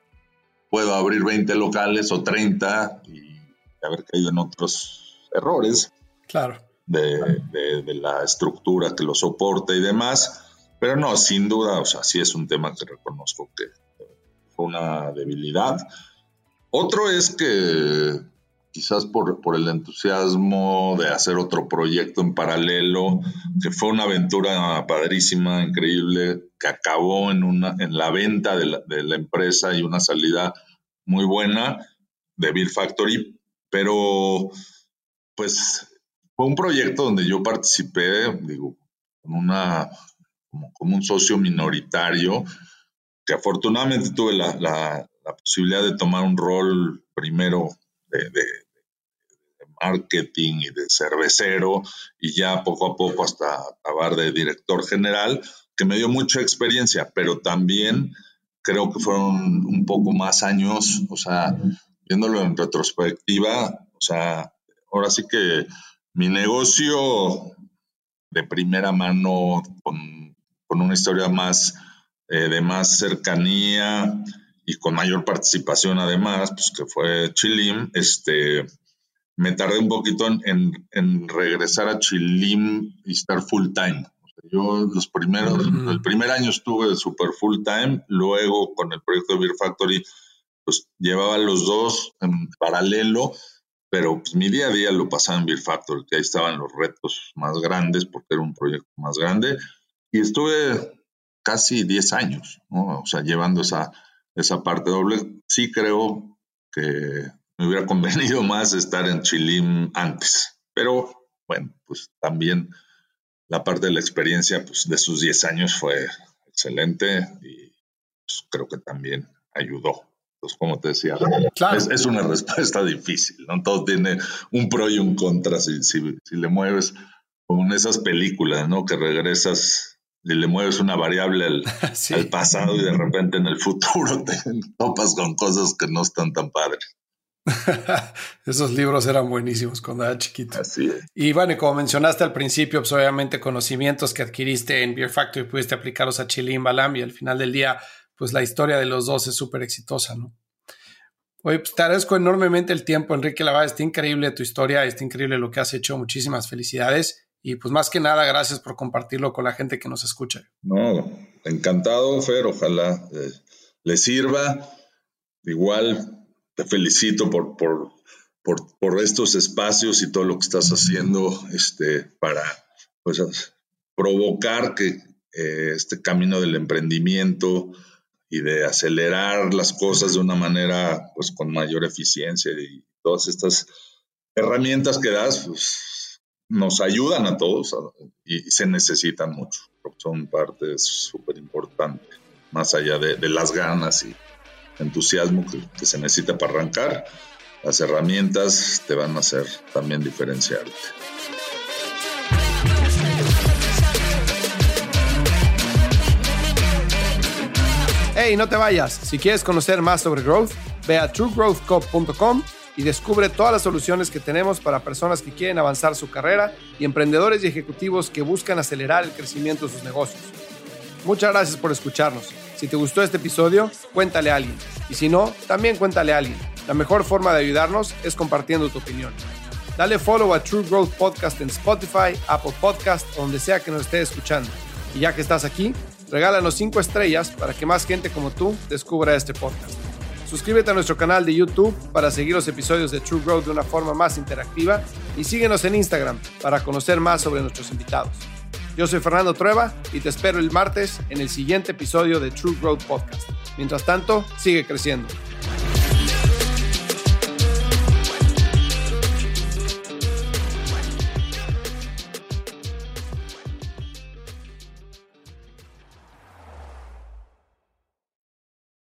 puedo abrir 20 locales o 30 y haber caído en otros errores. Claro. De, la estructura que lo soporta y demás. Pero no, sin duda, o sea, sí es un tema que reconozco que fue una debilidad. Otro es que quizás por, por, el entusiasmo de hacer otro proyecto en paralelo, que fue una aventura padrísima, increíble, que acabó en, una, en la venta de la, de la empresa y una salida muy buena de Bill Factory, pero, pues, fue un proyecto donde yo participé, digo, como, una, como, un socio minoritario, que afortunadamente tuve la, posibilidad de tomar un rol primero de, marketing y de cervecero, y ya poco a poco hasta acabar de director general, que me dio mucha experiencia, pero también creo que fueron un poco más años, o sea, viéndolo en retrospectiva, o sea, ahora sí que mi negocio de primera mano, con, una historia más eh, de más cercanía y con mayor participación además, pues que fue Chilim, este, me tardé un poquito en, regresar a Chilim y estar full time. yo los primeros, el primer año estuve super full time, luego con el proyecto de Beer Factory pues llevaba los dos en paralelo, pero pues mi día a día lo pasaba en Beer Factory, que ahí estaban los retos más grandes porque era un proyecto más grande y estuve casi 10 años, o sea, llevando esa, esa parte doble. Sí creo que me hubiera convenido más estar en Chilim antes, pero bueno, pues también la parte de la experiencia pues, de sus 10 años fue excelente y pues, creo que también ayudó pues como te decía, es, una respuesta difícil, ¿no? Todo tiene un pro y un contra. Si, si, le mueves como en esas películas, ¿no? Que regresas y le mueves una variable al, pasado y de repente en el futuro te topas con cosas que no están tan padres. Esos libros eran buenísimos cuando era chiquito. Así es. Y bueno, como mencionaste al principio, pues obviamente conocimientos que adquiriste en Beer Factory pudiste aplicarlos a Chile y Balam y al final del día, pues la historia de los dos es súper exitosa, ¿no? Oye, pues te agradezco enormemente el tiempo, Enrique Lavada. Está increíble tu historia, está increíble lo que has hecho. Muchísimas felicidades. Y pues más que nada, gracias por compartirlo con la gente que nos escucha. No, encantado, Fer. Ojalá eh, le sirva. Igual te felicito por, por, por, estos espacios y todo lo que estás haciendo este, para pues, provocar que eh, este camino del emprendimiento y de acelerar las cosas de una manera pues con mayor eficiencia y todas estas herramientas que das pues, nos ayudan a todos y, se necesitan mucho. Son parte súper importante, más allá de, las ganas y entusiasmo que, se necesita para arrancar, las herramientas te van a hacer también diferenciarte. Hey, no te vayas. Si quieres conocer más sobre growth, ve a truegrowthco.com y descubre todas las soluciones que tenemos para personas que quieren avanzar su carrera y emprendedores y ejecutivos que buscan acelerar el crecimiento de sus negocios. Muchas gracias por escucharnos. Si te gustó este episodio, cuéntale a alguien. Y si no, también cuéntale a alguien. La mejor forma de ayudarnos es compartiendo tu opinión. Dale follow a True Growth Podcast en Spotify, Apple Podcast o donde sea que nos estés escuchando. Y ya que estás aquí, regálanos 5 estrellas para que más gente como tú descubra este podcast. Suscríbete a nuestro canal de YouTube para seguir los episodios de True Growth de una forma más interactiva y síguenos en Instagram para conocer más sobre nuestros invitados. Yo soy Fernando Trueba y te espero el martes en el siguiente episodio de True Growth Podcast. Mientras tanto, sigue creciendo.